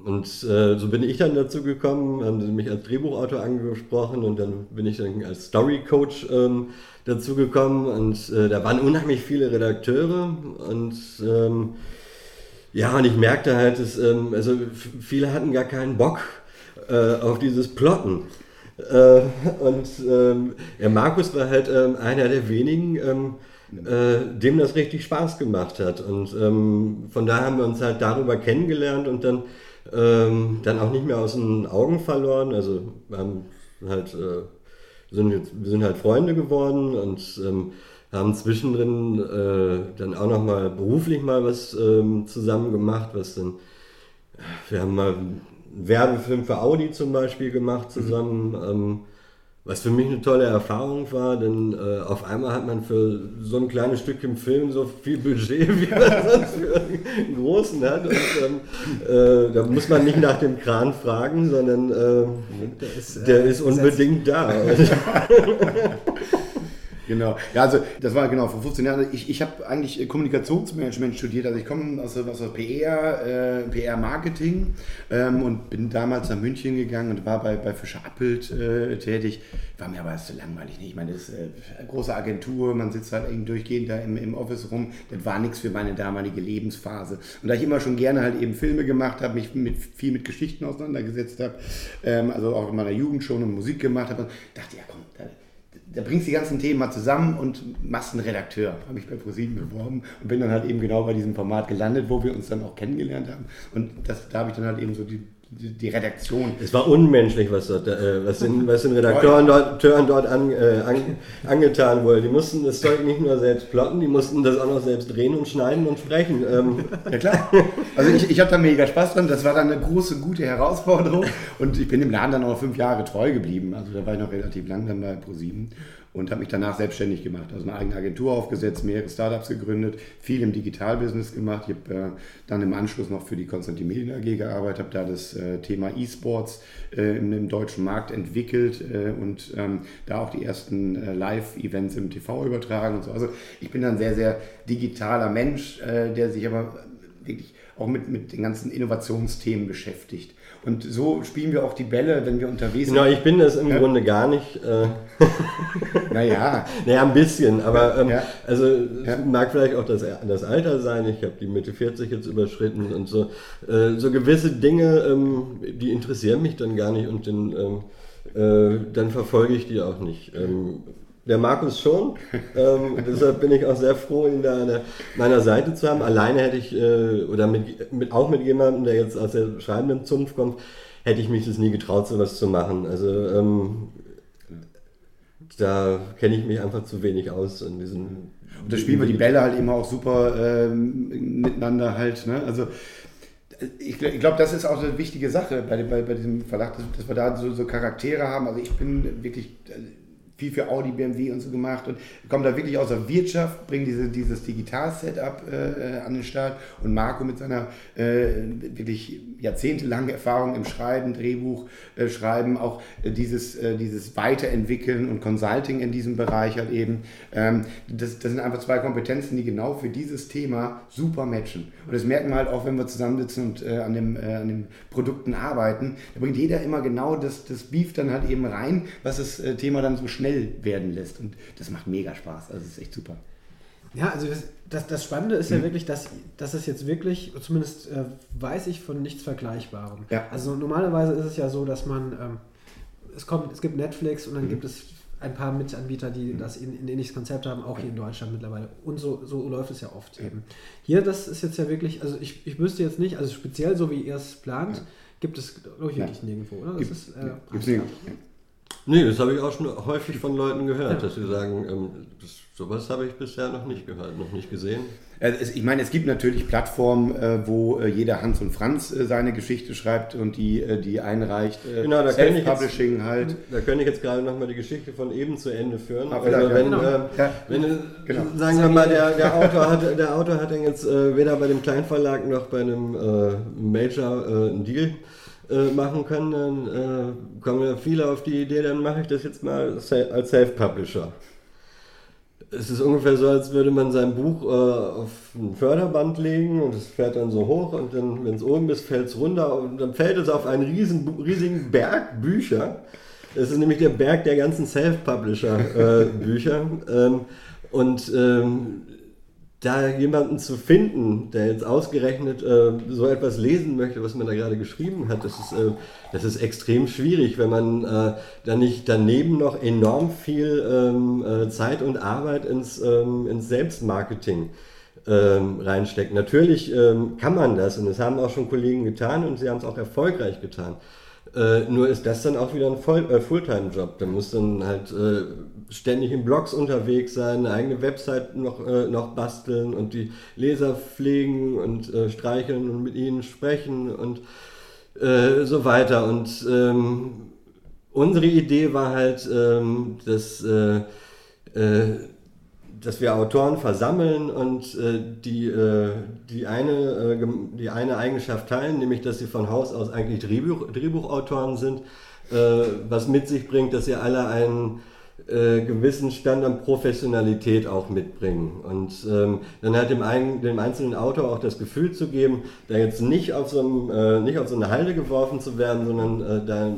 Und äh, so bin ich dann dazu gekommen, haben sie mich als Drehbuchautor angesprochen und dann bin ich dann als Story Coach ähm, dazu gekommen und äh, da waren unheimlich viele Redakteure und ähm, ja, und ich merkte halt, dass, ähm, also viele hatten gar keinen Bock äh, auf dieses Plotten. Äh, und ähm, ja, Markus war halt ähm, einer der wenigen, ähm, äh, dem das richtig Spaß gemacht hat. Und ähm, von daher haben wir uns halt darüber kennengelernt und dann ähm, dann auch nicht mehr aus den Augen verloren. Also wir haben halt, äh, sind wir sind halt Freunde geworden und ähm, haben zwischendrin äh, dann auch noch mal beruflich mal was ähm, zusammen gemacht, was dann, wir haben mal einen Werbefilm für Audi zum Beispiel gemacht zusammen. Mhm. Was für mich eine tolle Erfahrung war, denn äh, auf einmal hat man für so ein kleines Stück im Film so viel Budget, wie man sonst für einen großen hat. Und ähm, äh, da muss man nicht nach dem Kran fragen, sondern äh, der ist, der ist unbedingt da. Genau. Ja, also das war genau vor 15 Jahren. Ich, ich habe eigentlich Kommunikationsmanagement studiert. Also ich komme aus, aus PR, äh, PR-Marketing ähm, und bin damals nach München gegangen und war bei, bei Fischer Appelt äh, tätig. War mir aber zu langweilig. Nicht? Ich meine, das ist äh, eine große Agentur, man sitzt halt eben durchgehend da im, im Office rum. Das war nichts für meine damalige Lebensphase. Und da ich immer schon gerne halt eben Filme gemacht habe, mich mit, viel mit Geschichten auseinandergesetzt habe, ähm, also auch in meiner Jugend schon und Musik gemacht habe, dachte ich, ja komm, da, da bringst du die ganzen Themen mal zusammen und machst einen Redakteur. Habe ich bei ProSieben beworben und bin dann halt eben genau bei diesem Format gelandet, wo wir uns dann auch kennengelernt haben. Und das, da habe ich dann halt eben so die, die Redaktion. Es war unmenschlich, was, dort, äh, was, den, was den Redakteuren dort, dort an, äh, an, angetan wurde. Die mussten das Zeug nicht nur selbst plotten, die mussten das auch noch selbst drehen und schneiden und sprechen. Ähm. Ja klar. Also ich, ich habe da mega Spaß dran. Das war dann eine große, gute Herausforderung. Und ich bin dem Laden dann auch fünf Jahre treu geblieben. Also da war ich noch relativ lang dann bei ProSieben und habe mich danach selbstständig gemacht. Also eine eigene Agentur aufgesetzt, mehrere Startups gegründet, viel im Digitalbusiness gemacht. Ich habe äh, dann im Anschluss noch für die Konstantin Medien AG gearbeitet, habe da das äh, Thema E-Sports äh, im, im, deutschen Markt entwickelt äh, und ähm, da auch die ersten äh, Live-Events im TV übertragen und so. Also ich bin ein sehr, sehr digitaler Mensch, äh, der sich aber wirklich auch mit, mit den ganzen Innovationsthemen beschäftigt. Und so spielen wir auch die Bälle, wenn wir unterwegs sind. Genau, ich bin das im ja. Grunde gar nicht. Äh naja. naja, ein bisschen, aber ähm, ja. also ja. mag vielleicht auch das, das Alter sein. Ich habe die Mitte 40 jetzt überschritten und so. Äh, so gewisse Dinge, ähm, die interessieren mich dann gar nicht und den, ähm, äh, dann verfolge ich die auch nicht. Der Markus schon. ähm, deshalb bin ich auch sehr froh, ihn da an meiner Seite zu haben. Alleine hätte ich, äh, oder mit, mit, auch mit jemandem, der jetzt aus der schreibenden Zunft kommt, hätte ich mich das nie getraut, sowas zu machen. Also ähm, da kenne ich mich einfach zu wenig aus in diesen. Und da spielen wir die Bälle halt immer auch super ähm, miteinander halt. Ne? Also ich, ich glaube, das ist auch eine wichtige Sache bei, bei, bei diesem Verlag, dass, dass wir da so, so, Charaktere haben. Also ich bin wirklich viel für Audi, BMW und so gemacht und komme da wirklich aus der Wirtschaft, bringe diese, dieses Digital-Setup äh, an den Start und Marco mit seiner äh, wirklich jahrzehntelangen Erfahrung im Schreiben, Drehbuch äh, schreiben, auch äh, dieses, äh, dieses Weiterentwickeln und Consulting in diesem Bereich halt eben. Ähm, das, das sind einfach zwei Kompetenzen, die genau für dieses Thema super matchen. Und das merken wir halt auch, wenn wir zusammensitzen und äh, an, dem, an den Produkten arbeiten. Da bringt jeder immer genau das, das Beef dann halt eben rein, was das Thema dann so schnell schnell werden lässt. Und das macht mega Spaß. Also es ist echt super. Ja, also das, das Spannende ist mhm. ja wirklich, dass, dass es jetzt wirklich, zumindest äh, weiß ich von nichts Vergleichbarem. Ja. Also normalerweise ist es ja so, dass man, ähm, es kommt, es gibt Netflix und dann mhm. gibt es ein paar Mitanbieter, die mhm. das in, in ähnliches Konzept haben, auch hier in Deutschland mittlerweile. Und so, so läuft es ja oft eben. Hier, das ist jetzt ja wirklich, also ich, ich wüsste jetzt nicht, also speziell so wie ihr es plant, ja. gibt es, glaube ich, wirklich ja. nirgendwo, oder? Das gibt, ist, äh. Nee, das habe ich auch schon häufig von Leuten gehört, ja. dass sie sagen, ähm, das, sowas habe ich bisher noch nicht gehört, noch nicht gesehen. Ich meine, es gibt natürlich Plattformen, äh, wo äh, jeder Hans und Franz äh, seine Geschichte schreibt und die, die einreicht. Genau, da kann ich Publishing halt. Da könnte ich jetzt gerade nochmal die Geschichte von eben zu Ende führen. Ah, also wenn, genau. äh, wenn genau. sagen wir mal, der, der, Autor hat, der Autor hat dann jetzt äh, weder bei dem Kleinverlag noch bei einem äh, Major einen Deal äh, machen können, dann äh, kommen ja viele auf die Idee, dann mache ich das jetzt mal als Self-Publisher. Es ist ungefähr so, als würde man sein Buch äh, auf ein Förderband legen und es fährt dann so hoch und dann, wenn es oben ist, fällt es runter und dann fällt es auf einen riesen, riesigen Berg Bücher. Das ist nämlich der Berg der ganzen Self-Publisher-Bücher. Äh, ähm, und ähm, da jemanden zu finden, der jetzt ausgerechnet äh, so etwas lesen möchte, was man da gerade geschrieben hat, das ist, äh, das ist extrem schwierig, wenn man äh, da nicht daneben noch enorm viel ähm, äh, Zeit und Arbeit ins, ähm, ins Selbstmarketing ähm, reinsteckt. Natürlich ähm, kann man das und das haben auch schon Kollegen getan und sie haben es auch erfolgreich getan. Äh, nur ist das dann auch wieder ein Voll äh, Fulltime-Job. Da muss dann halt äh, ständig in Blogs unterwegs sein, eine eigene Website noch, äh, noch basteln und die Leser pflegen und äh, streicheln und mit ihnen sprechen und so weiter. Und ähm, unsere Idee war halt, ähm, dass dass wir Autoren versammeln und äh, die, äh, die, eine, äh, die eine Eigenschaft teilen, nämlich dass sie von Haus aus eigentlich Drehbuch, Drehbuchautoren sind, äh, was mit sich bringt, dass sie alle einen äh, gewissen Stand an Professionalität auch mitbringen. Und ähm, dann halt dem, ein, dem einzelnen Autor auch das Gefühl zu geben, da jetzt nicht auf so, einem, äh, nicht auf so eine Halde geworfen zu werden, sondern da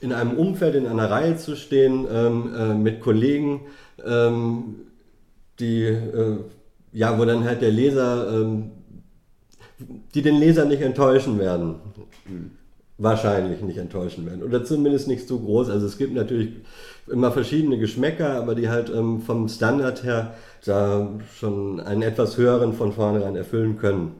in einem Umfeld, in einer Reihe zu stehen ähm, mit Kollegen, ähm, die, äh, ja, wo dann halt der Leser, ähm, die den Leser nicht enttäuschen werden. Wahrscheinlich nicht enttäuschen werden. Oder zumindest nicht so groß. Also es gibt natürlich immer verschiedene Geschmäcker, aber die halt ähm, vom Standard her da schon einen etwas höheren von vornherein erfüllen können.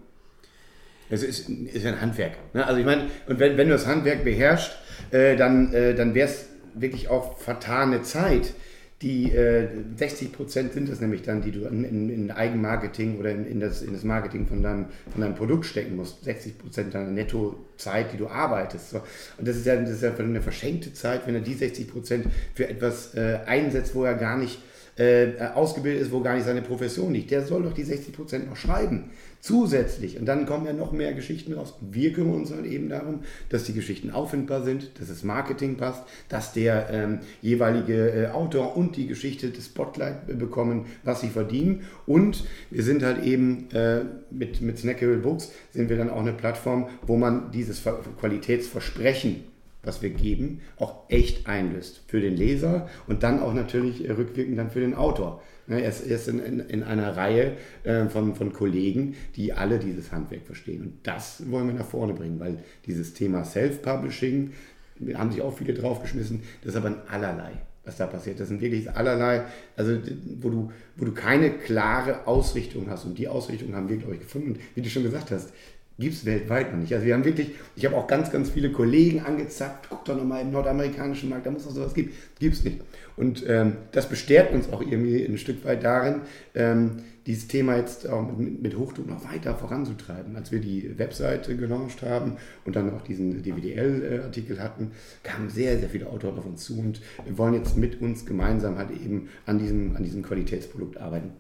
Es ist, ist ein Handwerk. Ne? Also ich meine, und wenn, wenn du das Handwerk beherrschst, äh, dann, äh, dann wäre es wirklich auch vertane Zeit, die äh, 60 Prozent sind es nämlich dann, die du in, in, in Eigenmarketing oder in, in, das, in das Marketing von deinem, von deinem Produkt stecken musst. 60 Prozent deiner Nettozeit, die du arbeitest. So. Und das ist, ja, das ist ja eine verschenkte Zeit, wenn er die 60 Prozent für etwas äh, einsetzt, wo er gar nicht äh, ausgebildet ist, wo gar nicht seine Profession liegt. Der soll doch die 60 Prozent noch schreiben zusätzlich. Und dann kommen ja noch mehr Geschichten raus. Wir kümmern uns halt eben darum, dass die Geschichten auffindbar sind, dass das Marketing passt, dass der ähm, jeweilige äh, Autor und die Geschichte das Spotlight bekommen, was sie verdienen. Und wir sind halt eben äh, mit, mit Snackable Books sind wir dann auch eine Plattform, wo man dieses Qualitätsversprechen was wir geben, auch echt einlöst für den Leser und dann auch natürlich rückwirkend dann für den Autor. Ne, er ist, er ist in, in, in, einer Reihe äh, von, von Kollegen, die alle dieses Handwerk verstehen. Und das wollen wir nach vorne bringen, weil dieses Thema Self-Publishing, haben sich auch viele draufgeschmissen, das ist aber ein allerlei, was da passiert. Das sind wirklich allerlei, also wo du, wo du keine klare Ausrichtung hast. Und die Ausrichtung haben wir, glaube ich, gefunden. Und wie du schon gesagt hast, gibt es weltweit noch nicht. Also wir haben wirklich, ich habe auch ganz, ganz viele Kollegen angezackt, guck doch nochmal im nordamerikanischen Markt, da muss es sowas geben. Gibt es nicht. Und ähm, das bestärkt uns auch irgendwie ein Stück weit darin, ähm, dieses Thema jetzt auch mit, mit Hochdruck noch weiter voranzutreiben. Als wir die Webseite gelauncht haben und dann auch diesen DWDL-Artikel hatten, kamen sehr, sehr viele Autoren auf uns zu und wir wollen jetzt mit uns gemeinsam halt eben an diesem, an diesem Qualitätsprodukt arbeiten.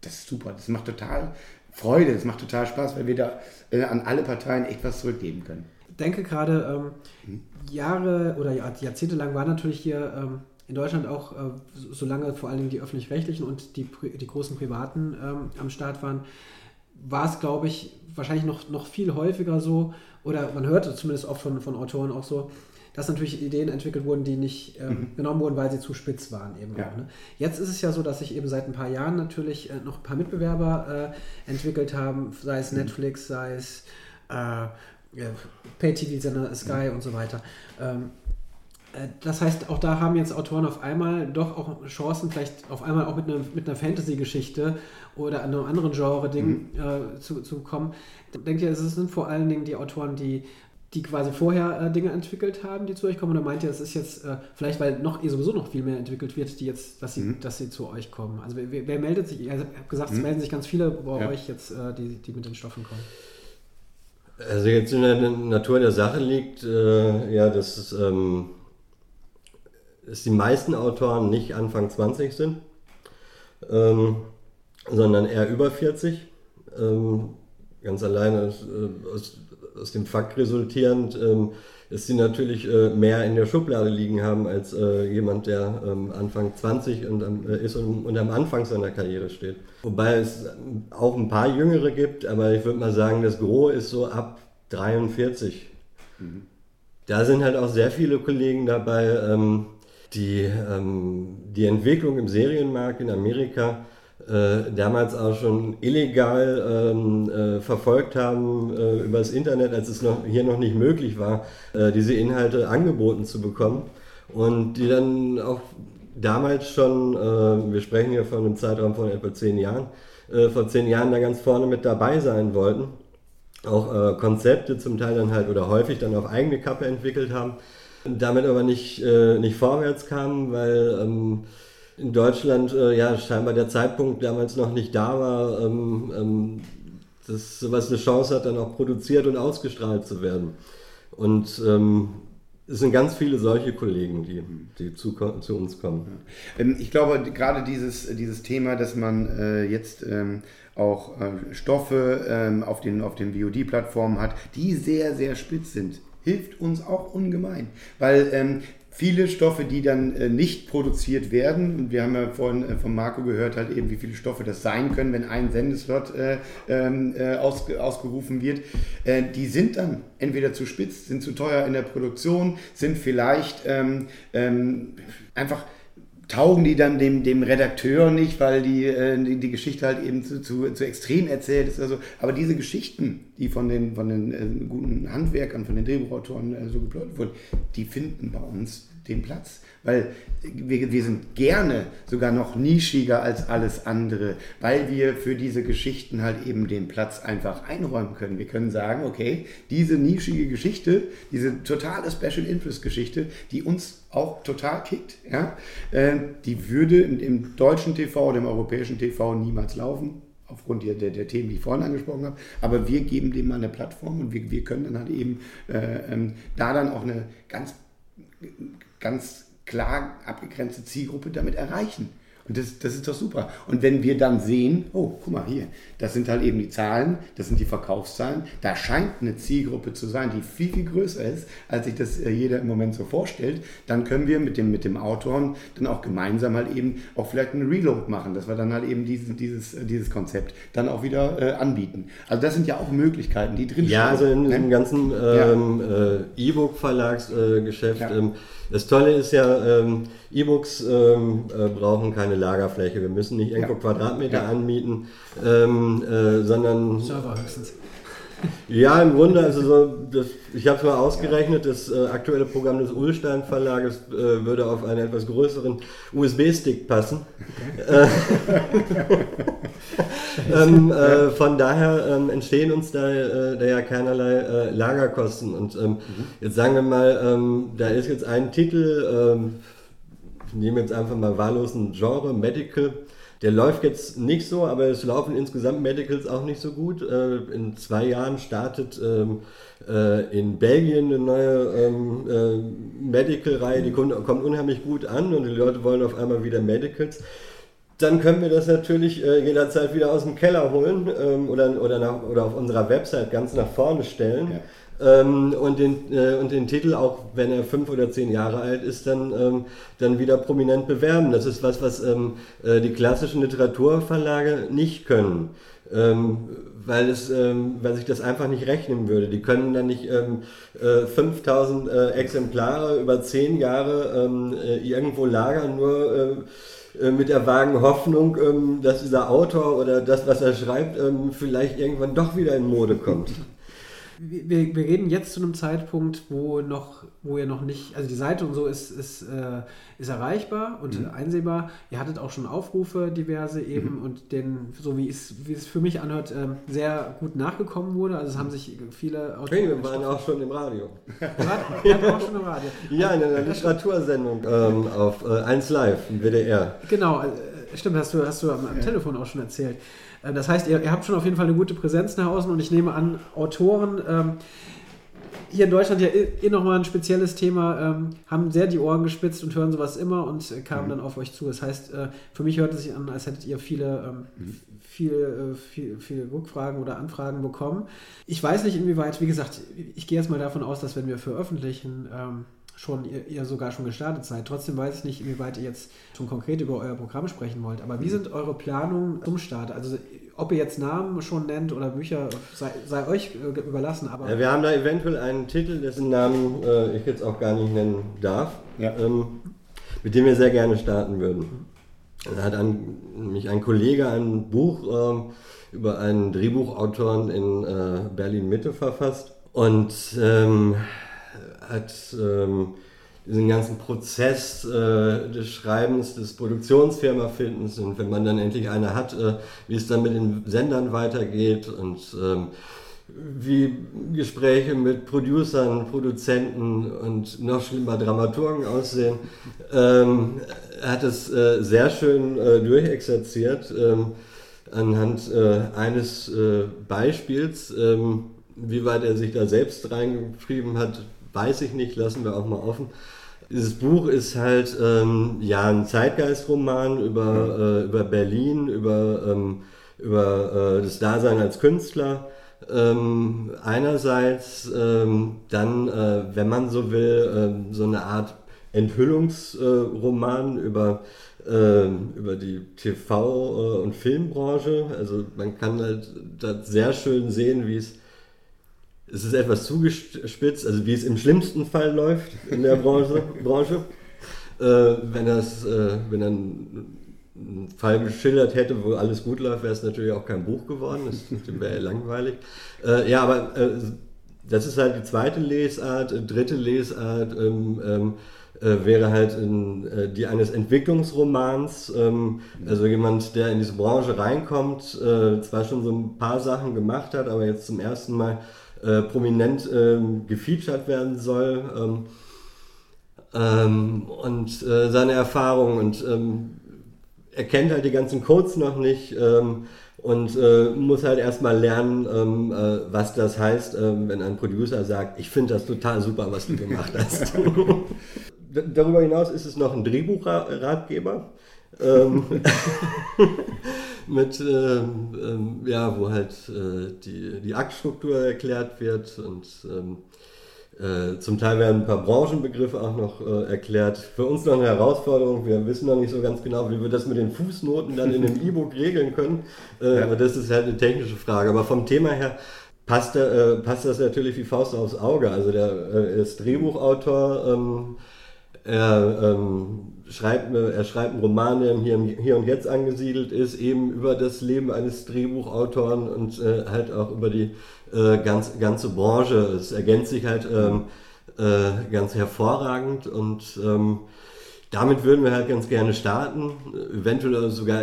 Das ist super, das macht total Freude, das macht total Spaß, weil wir da äh, an alle Parteien echt was zurückgeben können. Ich denke gerade, ähm, Jahre oder Jahrzehnte lang war natürlich hier ähm, in Deutschland auch, äh, solange vor allen Dingen die öffentlich-rechtlichen und die, die großen Privaten ähm, am Start waren, war es, glaube ich, wahrscheinlich noch, noch viel häufiger so, oder man hörte zumindest oft von, von Autoren auch so, dass natürlich Ideen entwickelt wurden, die nicht ähm, mhm. genommen wurden, weil sie zu spitz waren eben ja. auch. Ne? Jetzt ist es ja so, dass sich eben seit ein paar Jahren natürlich äh, noch ein paar Mitbewerber äh, entwickelt haben, sei es mhm. Netflix, sei es äh, Pay-TV-Sender Sky mhm. und so weiter. Ähm, äh, das heißt, auch da haben jetzt Autoren auf einmal doch auch Chancen, vielleicht auf einmal auch mit einer, mit einer Fantasy-Geschichte oder einem anderen Genre-Ding mhm. äh, zu, zu kommen. Denkt ihr, es sind vor allen Dingen die Autoren, die, die quasi vorher äh, Dinge entwickelt haben, die zu euch kommen? Oder meint ihr, es ist jetzt äh, vielleicht, weil noch eh sowieso noch viel mehr entwickelt wird, die jetzt, dass sie, mhm. dass sie zu euch kommen? Also wer, wer meldet sich? Ihr habt gesagt, es mhm. melden sich ganz viele bei ja. euch jetzt, äh, die, die mit den Stoffen kommen. Also jetzt in der Natur der Sache liegt, äh, ja, dass es ähm, dass die meisten Autoren nicht Anfang 20 sind, ähm, sondern eher über 40. Ähm, ganz alleine aus, äh, aus, aus, dem Fakt resultierend, ähm, dass sie natürlich äh, mehr in der Schublade liegen haben als äh, jemand, der ähm, Anfang 20 und, äh, ist und, und, am Anfang seiner Karriere steht. Wobei es auch ein paar Jüngere gibt, aber ich würde mal sagen, das Gros ist so ab 43. Mhm. Da sind halt auch sehr viele Kollegen dabei, ähm, die, ähm, die Entwicklung im Serienmarkt in Amerika äh, damals auch schon illegal ähm, äh, verfolgt haben äh, übers Internet, als es noch, hier noch nicht möglich war, äh, diese Inhalte angeboten zu bekommen. Und die dann auch damals schon, äh, wir sprechen hier von einem Zeitraum von etwa zehn Jahren, äh, vor zehn Jahren da ganz vorne mit dabei sein wollten. Auch Konzepte zum Teil dann halt oder häufig dann auf eigene Kappe entwickelt haben damit aber nicht, äh, nicht vorwärts kam, weil ähm, in Deutschland äh, ja scheinbar der Zeitpunkt damals noch nicht da war, ähm, ähm, dass sowas eine Chance hat, dann auch produziert und ausgestrahlt zu werden. Und ähm, es sind ganz viele solche Kollegen, die, die zu, zu uns kommen. Ähm, ich glaube, gerade dieses, dieses Thema, dass man äh, jetzt ähm, auch äh, Stoffe ähm, auf den, auf den VOD-Plattformen hat, die sehr, sehr spitz sind hilft uns auch ungemein. Weil ähm, viele Stoffe, die dann äh, nicht produziert werden, und wir haben ja vorhin äh, von Marco gehört, halt eben, wie viele Stoffe das sein können, wenn ein Sendeslot äh, ähm, äh, aus, ausgerufen wird, äh, die sind dann entweder zu spitz, sind zu teuer in der Produktion, sind vielleicht ähm, ähm einfach taugen die dann dem, dem Redakteur nicht, weil die, äh, die, die, Geschichte halt eben zu, zu, zu extrem erzählt ist. Also, aber diese Geschichten, die von den, von den äh, guten Handwerkern, von den Drehbuchautoren äh, so geplotet wurden, die finden bei uns den Platz. Weil wir, wir sind gerne sogar noch nischiger als alles andere, weil wir für diese Geschichten halt eben den Platz einfach einräumen können. Wir können sagen, okay, diese nischige Geschichte, diese totale Special Interest Geschichte, die uns auch total kickt, ja, äh, die würde im deutschen TV oder im europäischen TV niemals laufen aufgrund der, der, der, Themen, die ich vorhin angesprochen habe. Aber wir geben dem mal eine Plattform und wir, wir können dann halt eben äh, ähm, da dann auch eine ganz, ganz klar abgegrenzte Zielgruppe damit erreichen. Und das, das ist doch super. Und wenn wir dann sehen, oh, guck mal hier, das sind halt eben die Zahlen, das sind die Verkaufszahlen, da scheint eine Zielgruppe zu sein, die viel, viel größer ist, als sich das äh, jeder im Moment so vorstellt, dann können wir mit dem, mit dem Autoren dann auch gemeinsam halt eben auch vielleicht einen Reload machen, dass wir dann halt eben dieses, dieses, äh, dieses Konzept dann auch wieder äh, anbieten. Also das sind ja auch Möglichkeiten, die drin Ja, also in diesem ne? ganzen ähm, ja. äh, E-Book-Verlagsgeschäft äh, ähm, das Tolle ist ja, ähm, E-Books ähm, äh, brauchen keine Lagerfläche. Wir müssen nicht irgendwo ja. Quadratmeter ja. anmieten, ähm, äh, sondern. Server höchstens. Ja, im Grunde, also so, das, ich habe es mal ausgerechnet, das äh, aktuelle Programm des Ulstein Verlages äh, würde auf einen etwas größeren USB-Stick passen. Okay. ähm, äh, von daher ähm, entstehen uns da, äh, da ja keinerlei äh, Lagerkosten. Und ähm, mhm. jetzt sagen wir mal, ähm, da ist jetzt ein Titel, ähm, ich nehme jetzt einfach mal wahllos ein Genre, Medical. Der läuft jetzt nicht so, aber es laufen insgesamt Medicals auch nicht so gut. Äh, in zwei Jahren startet ähm, äh, in Belgien eine neue äh, Medical-Reihe, die kommt, kommt, unheimlich gut an und die Leute wollen auf einmal wieder Medicals. Dann können wir das natürlich äh, jederzeit wieder aus dem Keller holen ähm, oder, oder, nach, oder auf unserer Website ganz nach vorne stellen. Ja. Ähm, und, den, äh, und den Titel, auch wenn er fünf oder zehn Jahre alt ist, dann, ähm, dann wieder prominent bewerben. Das ist was, was ähm, äh, die klassischen Literaturverlage nicht können. Ähm, weil, es, ähm, weil sich das einfach nicht rechnen würde. Die können dann nicht ähm, äh, 5000 äh, Exemplare über zehn Jahre äh, irgendwo lagern, nur äh, mit der vagen Hoffnung, ähm, dass dieser Autor oder das, was er schreibt, ähm, vielleicht irgendwann doch wieder in Mode kommt wir, wir reden jetzt zu einem Zeitpunkt, wo noch, wo ihr noch nicht, also die Seite und so ist, ist, äh, ist erreichbar und mhm. einsehbar. Ihr hattet auch schon Aufrufe, diverse eben, mhm. und den, so wie es, wie es für mich anhört, ähm, sehr gut nachgekommen wurde. Also es haben sich viele Autoren. Hey, wir waren auch schon im Radio. Wir waren auch schon im Radio. Ja, in einer Literatursendung ähm, auf äh, 1 Live im WDR. Genau, äh, stimmt, hast du, hast du am, am. Telefon auch schon erzählt. Äh, das heißt, ihr, ihr, habt schon auf jeden Fall eine gute Präsenz nach außen und ich nehme an, Autoren ähm, hier in Deutschland ja eh, eh nochmal ein spezielles Thema, ähm, haben sehr die Ohren gespitzt und hören sowas immer und äh, kamen mhm. dann auf euch zu. Das heißt, äh, für mich hört es sich an, als hättet ihr viele, ähm, mhm. viel, äh, viel, viele Rückfragen oder Anfragen bekommen. Ich weiß nicht, inwieweit, wie gesagt, ich gehe jetzt mal davon aus, dass wenn wir veröffentlichen, ähm, schon ihr, ihr, sogar schon gestartet seid. Trotzdem weiß ich nicht, inwieweit ihr jetzt schon konkret über euer Programm sprechen wollt. Aber wie mhm. sind eure Planungen zum Start? Also ob ihr jetzt Namen schon nennt oder Bücher, sei, sei euch äh, überlassen. Aber ja, wir haben da eventuell einen Titel, dessen Namen äh, ich jetzt auch gar nicht nennen darf, ja. ähm, mit dem wir sehr gerne starten würden. Da hat ein, nämlich ein Kollege ein Buch ähm, über einen Drehbuchautoren in äh, Berlin Mitte verfasst und ähm, hat ähm, diesen ganzen Prozess äh, des Schreibens, des Produktionsfirma-Findens und wenn man dann endlich eine hat, äh, wie es dann mit den Sendern weitergeht und ähm, wie Gespräche mit Producern, Produzenten und noch schlimmer Dramaturgen aussehen. Ähm, hat es äh, sehr schön äh, durchexerziert ähm, anhand äh, eines äh, Beispiels. Ähm, wie weit er sich da selbst reingeschrieben hat, weiß ich nicht, lassen wir auch mal offen. Dieses Buch ist halt ähm, ja ein Zeitgeistroman über, äh, über Berlin, über, ähm, über äh, das Dasein als Künstler. Ähm, einerseits dann, äh, wenn man so will, ähm, so eine Art Enthüllungsroman über, ähm, über die TV- äh, und Filmbranche. Also man kann halt sehr schön sehen, wie es es ist etwas zugespitzt, also wie es im schlimmsten Fall läuft in der Branche. Branche. Äh, wenn, das, äh, wenn er einen Fall geschildert hätte, wo alles gut läuft, wäre es natürlich auch kein Buch geworden. Das wäre langweilig. Äh, ja, aber äh, das ist halt die zweite Lesart. Äh, dritte Lesart ähm, ähm, äh, wäre halt in, die eines Entwicklungsromans. Ähm, also jemand, der in diese Branche reinkommt, zwar schon so ein paar Sachen gemacht hat, aber jetzt zum ersten Mal äh, prominent ähm, gefeatured werden soll. Ähm, ähm, und äh, seine Erfahrungen und ähm, er kennt halt die ganzen Codes noch nicht ähm, und äh, muss halt erstmal lernen, ähm, äh, was das heißt, wenn ein Producer sagt, ich finde das total super, was du gemacht hast. Darüber hinaus ist es noch ein Drehbuchratgeber. mit, ähm, ähm, ja, wo halt äh, die, die Aktstruktur erklärt wird und ähm, äh, zum Teil werden ein paar Branchenbegriffe auch noch äh, erklärt. Für uns noch eine Herausforderung. Wir wissen noch nicht so ganz genau, wie wir das mit den Fußnoten dann in dem E-Book regeln können. Äh, ja. Aber das ist halt eine technische Frage. Aber vom Thema her passt, äh, passt das natürlich wie Faust aufs Auge. Also der äh, ist Drehbuchautor. Ähm, er schreibt, er schreibt einen Roman, der hier, hier und jetzt angesiedelt ist, eben über das Leben eines Drehbuchautoren und äh, halt auch über die äh, ganz, ganze Branche. Es ergänzt sich halt ähm, äh, ganz hervorragend und ähm, damit würden wir halt ganz gerne starten, eventuell sogar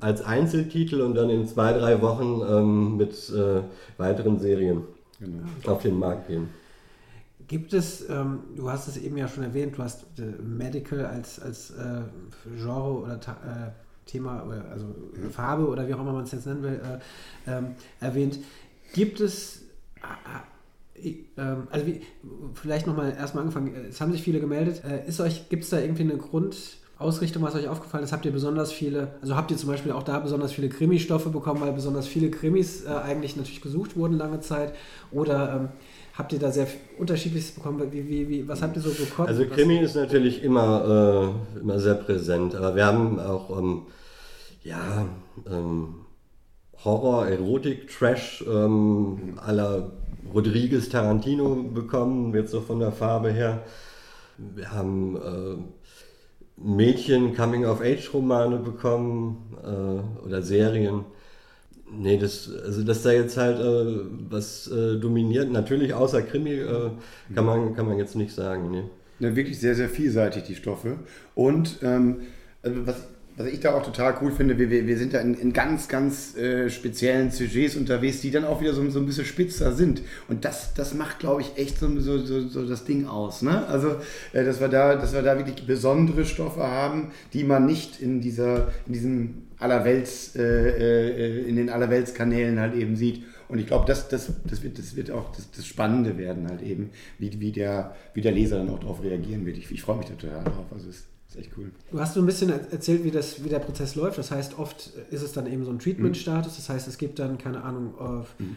als Einzeltitel und dann in zwei, drei Wochen ähm, mit äh, weiteren Serien genau. auf den Markt gehen. Gibt es, ähm, du hast es eben ja schon erwähnt, du hast äh, Medical als, als äh, Genre oder äh, Thema, oder, also mhm. Farbe oder wie auch immer man es jetzt nennen will, äh, ähm, erwähnt. Gibt es, äh, ähm, also wie, vielleicht nochmal erstmal angefangen, es haben sich viele gemeldet. ist euch, gibt es da irgendwie eine Grundausrichtung, was euch aufgefallen ist? Habt ihr besonders viele, also habt ihr zum Beispiel auch da besonders viele Krimi-Stoffe bekommen, weil besonders viele Krimis äh, eigentlich natürlich gesucht wurden lange Zeit? Oder ähm, Habt ihr da sehr unterschiedliches bekommen? Wie, wie, wie, was habt ihr so bekommen? Also Krimi ist natürlich immer, äh, immer sehr präsent, aber wir haben auch ähm, ja, ähm, Horror, Erotik, Trash ähm, aller Rodriguez Tarantino bekommen, jetzt so von der Farbe her. Wir haben äh, Mädchen Coming-of-Age-Romane bekommen äh, oder Serien. Nee, das, also dass da jetzt halt äh, was äh, dominiert, natürlich außer Krimi, äh, kann, man, kann man jetzt nicht sagen. Nee. Ja, wirklich sehr, sehr vielseitig, die Stoffe. Und ähm, also was, was ich da auch total cool finde, wir, wir, sind da in, in ganz, ganz äh, speziellen Sujets unterwegs, die dann auch wieder so, so ein bisschen spitzer sind. Und das, das macht, glaube ich, echt so, so, so, so das Ding aus. Ne? Also, äh, dass, wir da, dass wir da wirklich besondere Stoffe haben, die man nicht in, dieser, in diesem Allerwelts, äh, äh, in den Allerweltskanälen halt eben sieht. Und ich glaube, das, das, das, wird, das wird auch das, das Spannende werden halt eben, wie, wie, der, wie der Leser dann auch darauf reagieren wird. Ich, ich freue mich total drauf. Also es ist echt cool. Du hast so ein bisschen erzählt, wie, das, wie der Prozess läuft. Das heißt, oft ist es dann eben so ein Treatment-Status. Das heißt, es gibt dann, keine Ahnung, auf, mhm.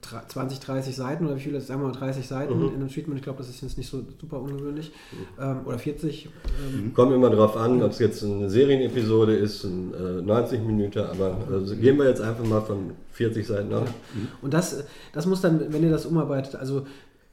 20, 30 Seiten oder wie viele, sagen wir mal 30 Seiten mhm. in einem Treatment. Ich glaube, das ist jetzt nicht so super ungewöhnlich. Mhm. Ähm, oder 40. Ähm. Mhm. Kommt immer darauf an, ob es jetzt eine Serienepisode ist, ein, äh, 90 Minuten, aber also gehen wir jetzt einfach mal von 40 Seiten aus. Ja. Und das, das muss dann, wenn ihr das umarbeitet, also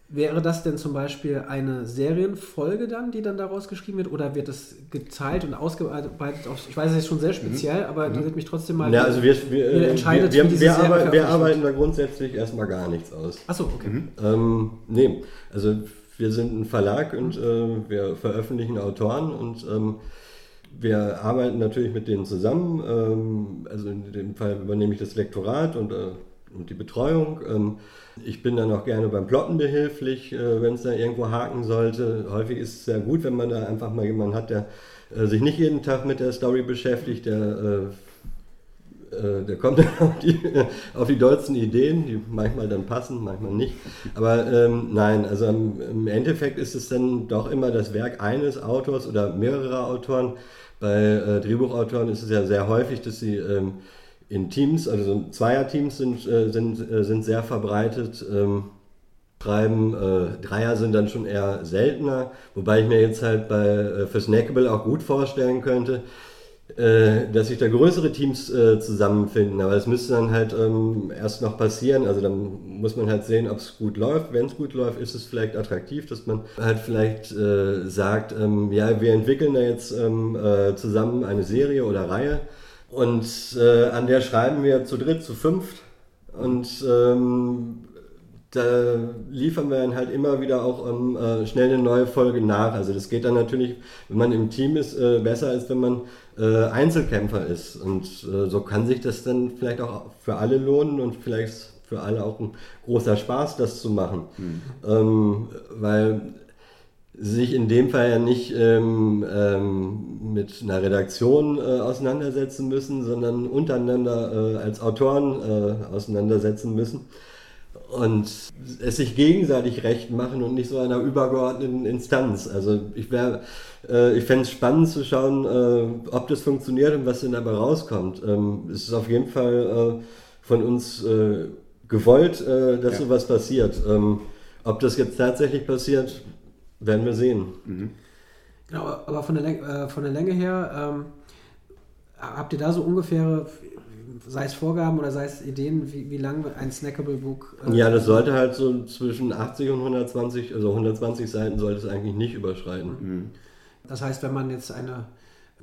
Wäre das denn zum Beispiel eine Serienfolge dann, die dann daraus geschrieben wird, oder wird das geteilt und ausgearbeitet? Auf, ich weiß, es ist schon sehr mhm. speziell, mhm. aber interessiert mich trotzdem mal. Ja, also wir, wir, wir, entscheidet, wir, wir, wir, arbeit, wir arbeiten da grundsätzlich erstmal gar nichts aus. Achso, okay. Mhm. Ähm, nee, also wir sind ein Verlag und äh, wir veröffentlichen Autoren und ähm, wir arbeiten natürlich mit denen zusammen. Ähm, also in dem Fall übernehme ich das Lektorat und, äh, und die Betreuung. Ähm, ich bin dann auch gerne beim Plotten behilflich, äh, wenn es da irgendwo haken sollte. Häufig ist es sehr gut, wenn man da einfach mal jemanden hat, der äh, sich nicht jeden Tag mit der Story beschäftigt, der, äh, der kommt dann auf die, auf die dollsten Ideen, die manchmal dann passen, manchmal nicht. Aber ähm, nein, also im Endeffekt ist es dann doch immer das Werk eines Autors oder mehrerer Autoren. Bei äh, Drehbuchautoren ist es ja sehr häufig, dass sie ähm, in Teams, also Zweierteams sind, äh, sind, äh, sind sehr verbreitet. Ähm, Schreiben, äh, Dreier sind dann schon eher seltener, wobei ich mir jetzt halt bei äh, für Snackable auch gut vorstellen könnte, äh, dass sich da größere Teams zusammenfinden. Aber es müsste dann halt ähm, erst noch passieren. Also dann muss man halt sehen, ob es gut läuft. Wenn es gut läuft, ist es vielleicht attraktiv, dass man halt vielleicht sagt, ähm, ja, wir entwickeln da jetzt ähm, äh, zusammen eine Serie oder Reihe und äh, an der schreiben wir zu dritt, zu fünft. Und ähm, da liefern wir dann halt immer wieder auch um, äh, schnell eine neue Folge nach. Also das geht dann natürlich, wenn man im Team ist, äh, besser als wenn man äh, Einzelkämpfer ist. Und äh, so kann sich das dann vielleicht auch für alle lohnen und vielleicht für alle auch ein großer Spaß, das zu machen. Mhm. Ähm, weil sich in dem Fall ja nicht ähm, ähm, mit einer Redaktion äh, auseinandersetzen müssen, sondern untereinander äh, als Autoren äh, auseinandersetzen müssen und es sich gegenseitig recht machen und nicht so einer übergeordneten Instanz. Also ich wäre, äh, ich fände es spannend zu schauen, äh, ob das funktioniert und was denn dabei rauskommt. Ähm, es ist auf jeden Fall äh, von uns gewollt, dass ja. sowas passiert. Ähm, ob das jetzt tatsächlich passiert, werden wir sehen. Mhm. Genau, aber von der, Länge, äh, von der Länge her, ähm, habt ihr da so ungefähr, sei es Vorgaben oder sei es Ideen, wie, wie lang ein Snackable Book? Äh, ja, das sollte halt so zwischen 80 und 120, also 120 Seiten sollte es eigentlich nicht überschreiten. Mhm. Das heißt, wenn man jetzt eine,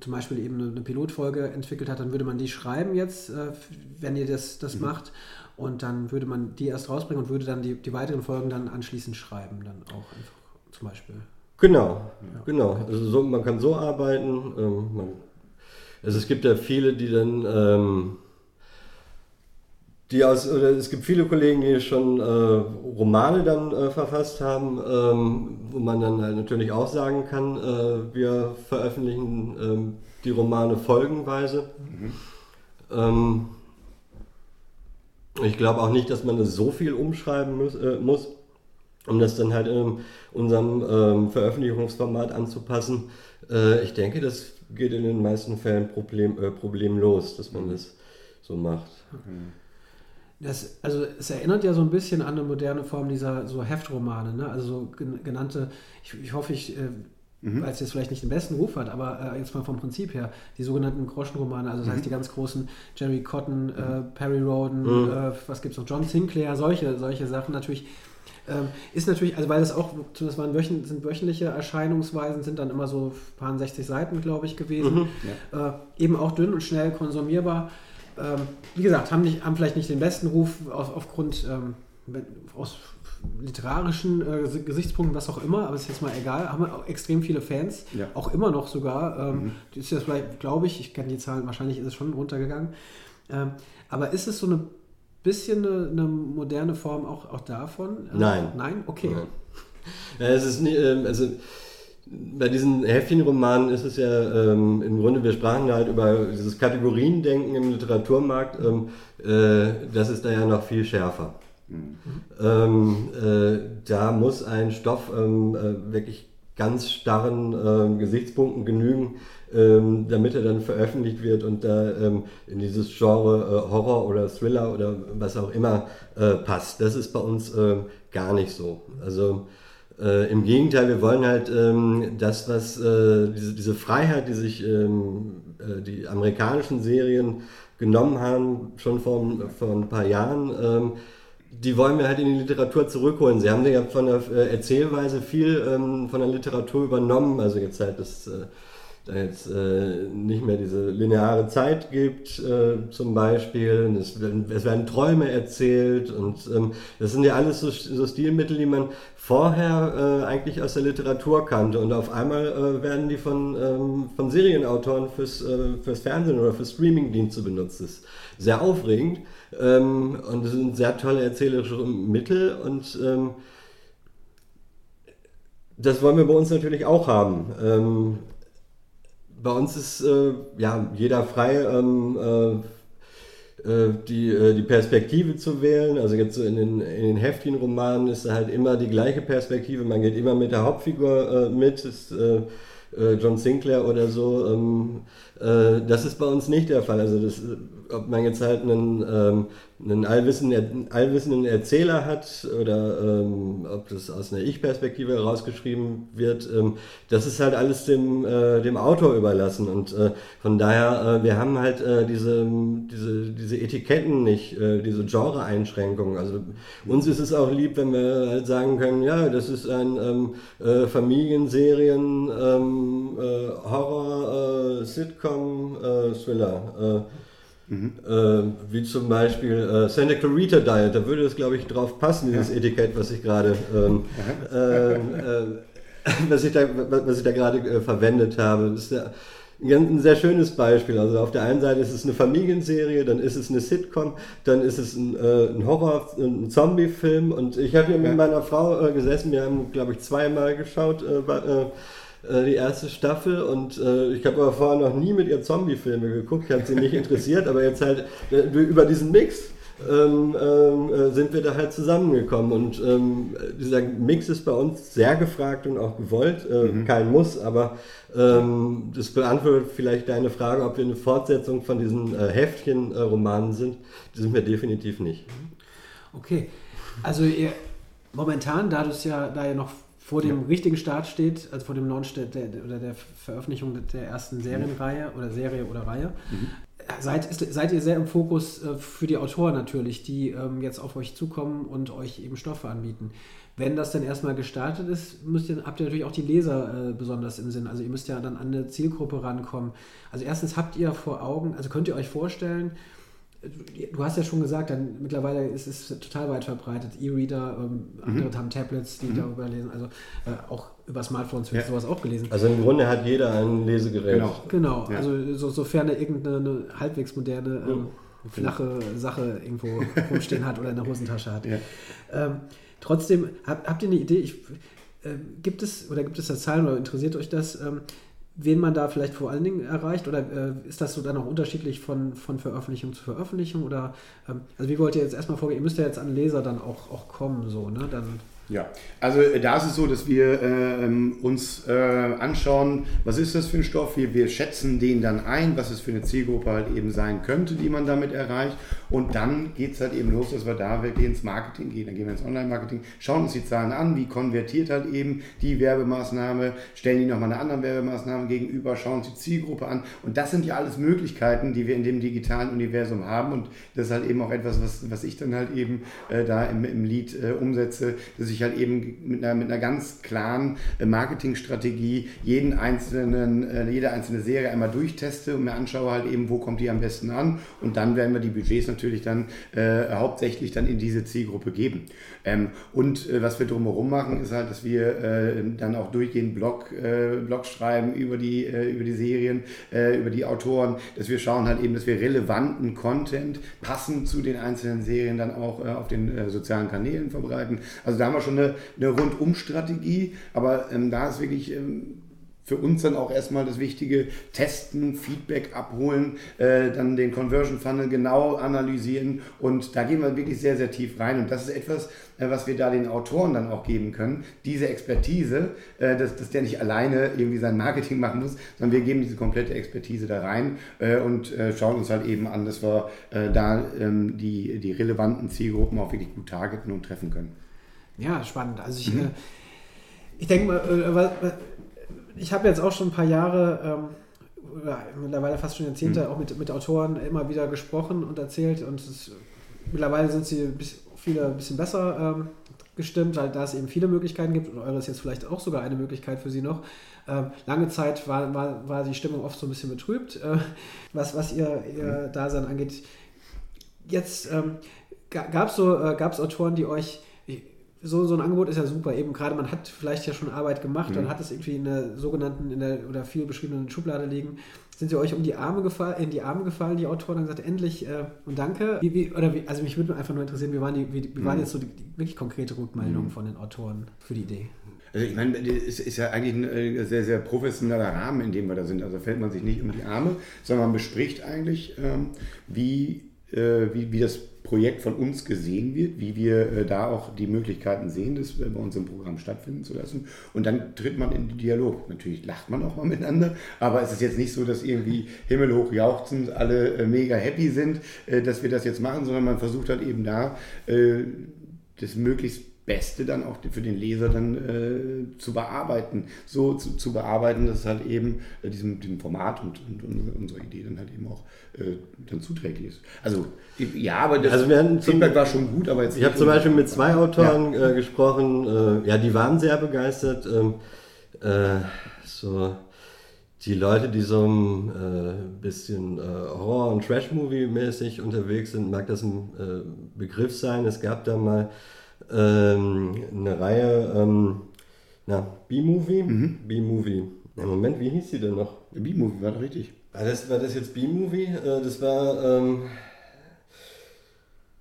zum Beispiel eben eine, Pilotfolge entwickelt hat, dann würde man die schreiben jetzt, äh, wenn ihr das, das mhm. macht. Und dann würde man die erst rausbringen und würde dann die, die weiteren Folgen dann anschließend schreiben, dann auch einfach zum Beispiel. Genau, genau. Also so, man kann so arbeiten. Ähm, man, also es gibt ja viele, die dann, ähm, die aus, oder es gibt viele Kollegen, die schon äh, Romane dann äh, verfasst haben, ähm, wo man dann halt natürlich auch sagen kann, äh, wir veröffentlichen ähm, die Romane folgenweise. Ähm, ich glaube auch nicht, dass man das so viel umschreiben muss, äh, muss um das dann halt in unserem ähm, Veröffentlichungsformat anzupassen. Äh, ich denke, das geht in den meisten Fällen problem, äh, problemlos, dass man das so macht. Das, also es erinnert ja so ein bisschen an eine moderne Form dieser so Heftromane, ne? also so gen- genannte, ich, ich hoffe, ich, äh, weil es jetzt vielleicht nicht den besten Ruf hat, aber äh, jetzt mal vom Prinzip her, die sogenannten Groschenromane, also das heißt die ganz großen Jerry Cotton, äh, Perry Roden, äh, was gibt es noch, John Sinclair, solche, solche Sachen natürlich. Ähm, ist natürlich, also weil das auch, das waren wöchen, sind wöchentliche Erscheinungsweisen, sind dann immer so paar 60 Seiten, glaube ich, gewesen. Äh, eben auch dünn und schnell konsumierbar. Ähm, wie gesagt, haben, nicht, haben vielleicht nicht den besten Ruf auf, aufgrund ähm, aus literarischen äh, Gesi- Gesichtspunkten, was auch immer, aber ist jetzt mal egal, haben wir auch extrem viele Fans, Ja. auch immer noch sogar. Ähm, Das ist jetzt vielleicht, glaube ich, ich kenne die Zahlen, wahrscheinlich ist es schon runtergegangen. Ähm, aber ist es so eine bisschen eine, eine moderne Form auch, auch davon? Äh, Nein. Nein? Okay. Nein. Ja, es ist nie, ähm, also bei diesen Heftchenromanen ist es ja ähm, im Grunde, wir sprachen halt über dieses Kategoriendenken im Literaturmarkt, ähm, äh, das ist da ja noch viel schärfer. Ähm, äh, da muss ein Stoff ähm, äh, wirklich ganz starren ähm, Gesichtspunkten genügen, ähm, damit er dann veröffentlicht wird und da ähm, in dieses Genre äh, Horror oder Thriller oder was auch immer äh, passt. Das ist bei uns ähm, gar nicht so. Also äh, Im Gegenteil, wir wollen halt ähm, das, was äh, diese, diese Freiheit, die sich ähm, äh, die amerikanischen Serien genommen haben, schon vor, vor ein paar Jahren, ähm, die wollen wir halt in die Literatur zurückholen. Sie haben ja von der äh, Erzählweise viel ähm, von der Literatur übernommen, also jetzt halt das. Äh, da jetzt äh, nicht mehr diese lineare Zeit gibt, äh, zum Beispiel. Es werden, es werden Träume erzählt und ähm, das sind ja alles so, so Stilmittel, die man vorher äh, eigentlich aus der Literatur kannte und auf einmal äh, werden die von, ähm, von Serienautoren fürs, äh, fürs Fernsehen oder für Streamingdienste benutzt. Das ist sehr aufregend ähm, und es sind sehr tolle erzählerische Mittel und ähm, das wollen wir bei uns natürlich auch haben. Bei uns ist äh, ja jeder frei, ähm, äh, äh, die, äh, die Perspektive zu wählen. Also jetzt so in den, in den Heftchenromanen ist halt immer die gleiche Perspektive. Man geht immer mit der Hauptfigur äh, mit. Ist, äh, John Sinclair oder so. Ähm, äh, das ist bei uns nicht der Fall. Also das, ob man jetzt halt einen, ähm, einen allwissenden, allwissenden Erzähler hat oder ähm, ob das aus einer Ich-Perspektive herausgeschrieben wird, ähm, das ist halt alles dem, äh, dem Autor überlassen. Und äh, von daher, äh, wir haben halt äh, diese, diese, diese Etiketten nicht, äh, diese Genre-Einschränkungen. Also uns ist es auch lieb, wenn wir halt sagen können, ja, das ist ein ähm, äh, Familienserien, ähm, äh, Horror, Sitcom, Thriller. Äh, äh, wie zum Beispiel äh, Santa Clarita Diet, da würde es, glaube ich, drauf passen, dieses Etikett, was ich gerade ähm, äh, äh, was ich da, was ich da gerade äh, verwendet habe. Das ist ja ein, sehr schönes Beispiel. Also auf der einen Seite ist es eine Familienserie, dann ist es eine Sitcom, dann ist es ein, äh, ein Horror, ein Zombie-Film. Und ich habe hier mit meiner Frau äh, gesessen, wir haben, glaube ich, zweimal geschaut, äh, bei- äh, die erste Staffel und äh, ich habe aber vorher noch nie mit ihr Zombie-Filme geguckt, ich habe sie nicht interessiert, aber jetzt halt äh, über diesen Mix ähm, ähm, äh, sind wir da halt zusammengekommen. Und ähm, dieser Mix ist bei uns sehr gefragt und auch gewollt, äh, kein Muss, aber ähm, das beantwortet vielleicht deine Frage, ob wir eine Fortsetzung von diesen äh, Heftchen-Romanen sind, die sind wir definitiv nicht. Okay. Also ihr, momentan, da das ja, da ihr noch vor dem richtigen Start steht, also vor dem Launch der, der, oder der Veröffentlichung der ersten Serienreihe oder Serie oder Reihe, seid, ist, seid ihr sehr im Fokus äh, für die Autoren natürlich, die ähm, jetzt auf euch zukommen und euch eben Stoffe anbieten. Wenn das dann erstmal gestartet ist, müsst ihr, habt ihr natürlich auch die Leser äh, besonders im Sinn. Also ihr müsst ja dann an eine Zielgruppe rankommen. Also erstens habt ihr vor Augen, also könnt ihr euch vorstellen, du hast ja schon gesagt, dann mittlerweile ist es total weit verbreitet. E-Reader, ähm, andere mhm. haben Tablets, die mhm. darüber lesen. Also äh, auch über Smartphones wird ja. sowas auch gelesen. Also im Grunde hat jeder ein Lesegerät. Genau, genau. Ja. also so, sofern er irgendeine halbwegs moderne ähm, flache Sache irgendwo rumstehen hat oder in der Hosentasche hat. Ja. Ähm, trotzdem, hab, habt ihr eine Idee? Ich, äh, gibt es oder gibt es da Zahlen oder interessiert euch das? Wen man da vielleicht vor allen Dingen erreicht? Oder äh, ist das so dann auch unterschiedlich von, von Veröffentlichung zu Veröffentlichung? Oder ähm, also wie wollt ihr jetzt erstmal vorgehen? Ihr müsst ja jetzt an Leser dann auch, auch kommen, so, ne? Dann ja, also äh, da ist es so, dass wir äh, uns äh, anschauen, was ist das für ein Stoff, wir, wir schätzen den dann ein, was es für eine Zielgruppe halt eben sein könnte, die man damit erreicht. Und dann geht es halt eben los, dass wir da wirklich ins Marketing gehen, dann gehen wir ins Online-Marketing, schauen uns die Zahlen an, wie konvertiert halt eben die Werbemaßnahme, stellen die nochmal eine andere Werbemaßnahme gegenüber, schauen uns die Zielgruppe an. Und das sind ja alles Möglichkeiten, die wir in dem digitalen Universum haben. Und das ist halt eben auch etwas, was, was ich dann halt eben äh, da im, im Lied äh, umsetze, dass ich halt eben mit einer, mit einer ganz klaren äh, Marketingstrategie jeden einzelnen, äh, jede einzelne Serie einmal durchteste und mir anschaue halt eben, wo kommt die am besten an und dann werden wir die Budgets natürlich dann äh, hauptsächlich dann in diese Zielgruppe geben. Ähm, und äh, was wir drumherum machen, ist halt, dass wir äh, dann auch durchgehend Blog, äh, Blog schreiben über die, über die Serien, über die Autoren, dass wir schauen halt eben, dass wir relevanten Content passend zu den einzelnen Serien dann auch auf den sozialen Kanälen verbreiten. Also da haben wir schon eine, eine Rundum-Strategie, aber ähm, da ist wirklich ähm, für uns dann auch erstmal das Wichtige, testen, Feedback abholen, äh, dann den Conversion Funnel genau analysieren und da gehen wir wirklich sehr, sehr tief rein und das ist etwas, äh, was wir da den Autoren dann auch geben können, diese Expertise, äh, dass, dass der nicht alleine irgendwie sein Marketing machen muss, sondern wir geben diese komplette Expertise da rein äh, und äh, schauen uns halt eben an, dass wir äh, da ähm, die, die relevanten Zielgruppen auch wirklich gut targeten und treffen können. Ja, spannend. Also ich, mhm. Äh, ich denke mal, äh, ich habe jetzt auch schon ein paar Jahre, ähm, mittlerweile fast schon Jahrzehnte, mhm. auch mit, mit Autoren immer wieder gesprochen und erzählt und es, mittlerweile sind sie viele ein bisschen besser ähm, gestimmt, weil da es eben viele Möglichkeiten gibt und eure ist jetzt vielleicht auch sogar eine Möglichkeit für sie noch. Ähm, lange Zeit war, war, war die Stimmung oft so ein bisschen betrübt, äh, was, was ihr, ihr mhm. Dasein angeht. Jetzt ähm, gab es so, äh, Autoren, die euch so, so ein Angebot ist ja super. Eben gerade man hat vielleicht ja schon Arbeit gemacht mhm. und hat es irgendwie in der sogenannten in der, oder viel beschriebenen Schublade liegen. Sind sie euch um die Arme gefallen, in die Arme gefallen, die Autoren, und gesagt, endlich äh, und danke? Wie, wie, oder wie, also mich würde einfach nur interessieren, wie waren, die, wie, wie waren mhm. jetzt so die, die, wirklich konkrete Rückmeldungen mhm. von den Autoren für die Idee? Also ich meine, es ist ja eigentlich ein äh, sehr, sehr professioneller Rahmen, in dem wir da sind. Also fällt man sich nicht um die Arme, sondern man bespricht eigentlich, ähm, wie, äh, wie, wie das Projekt von uns gesehen wird, wie wir äh, da auch die Möglichkeiten sehen, das bei uns im Programm stattfinden zu lassen. Und dann tritt man in den Dialog. Natürlich lacht man auch mal miteinander, aber es ist jetzt nicht so, dass irgendwie himmelhoch jauchzend alle äh, mega happy sind, äh, dass wir das jetzt machen, sondern man versucht halt eben da, das möglichst Beste dann auch für den Leser dann äh, zu bearbeiten, so zu, zu, bearbeiten, dass es halt eben äh, diesem, diesem Format und, und, und, unsere Idee dann halt eben auch äh, dann zuträglich ist. Also ja, aber das also wir Feedback war schon gut, aber jetzt ich habe zum Beispiel mit zwei Autoren ja. Äh, gesprochen, äh, ja, die waren sehr begeistert. Ähm, äh, so die Leute, die so ein bisschen Horror- und Trash-Movie-mäßig unterwegs sind, mag das ein Begriff sein. Es gab da mal ähm, eine Reihe, ähm, na, B-Movie? Mhm. B-Movie. Ja, Moment, wie hieß sie denn noch? B-Movie, war doch richtig. War das, war das jetzt B-Movie? Äh, das war, ähm,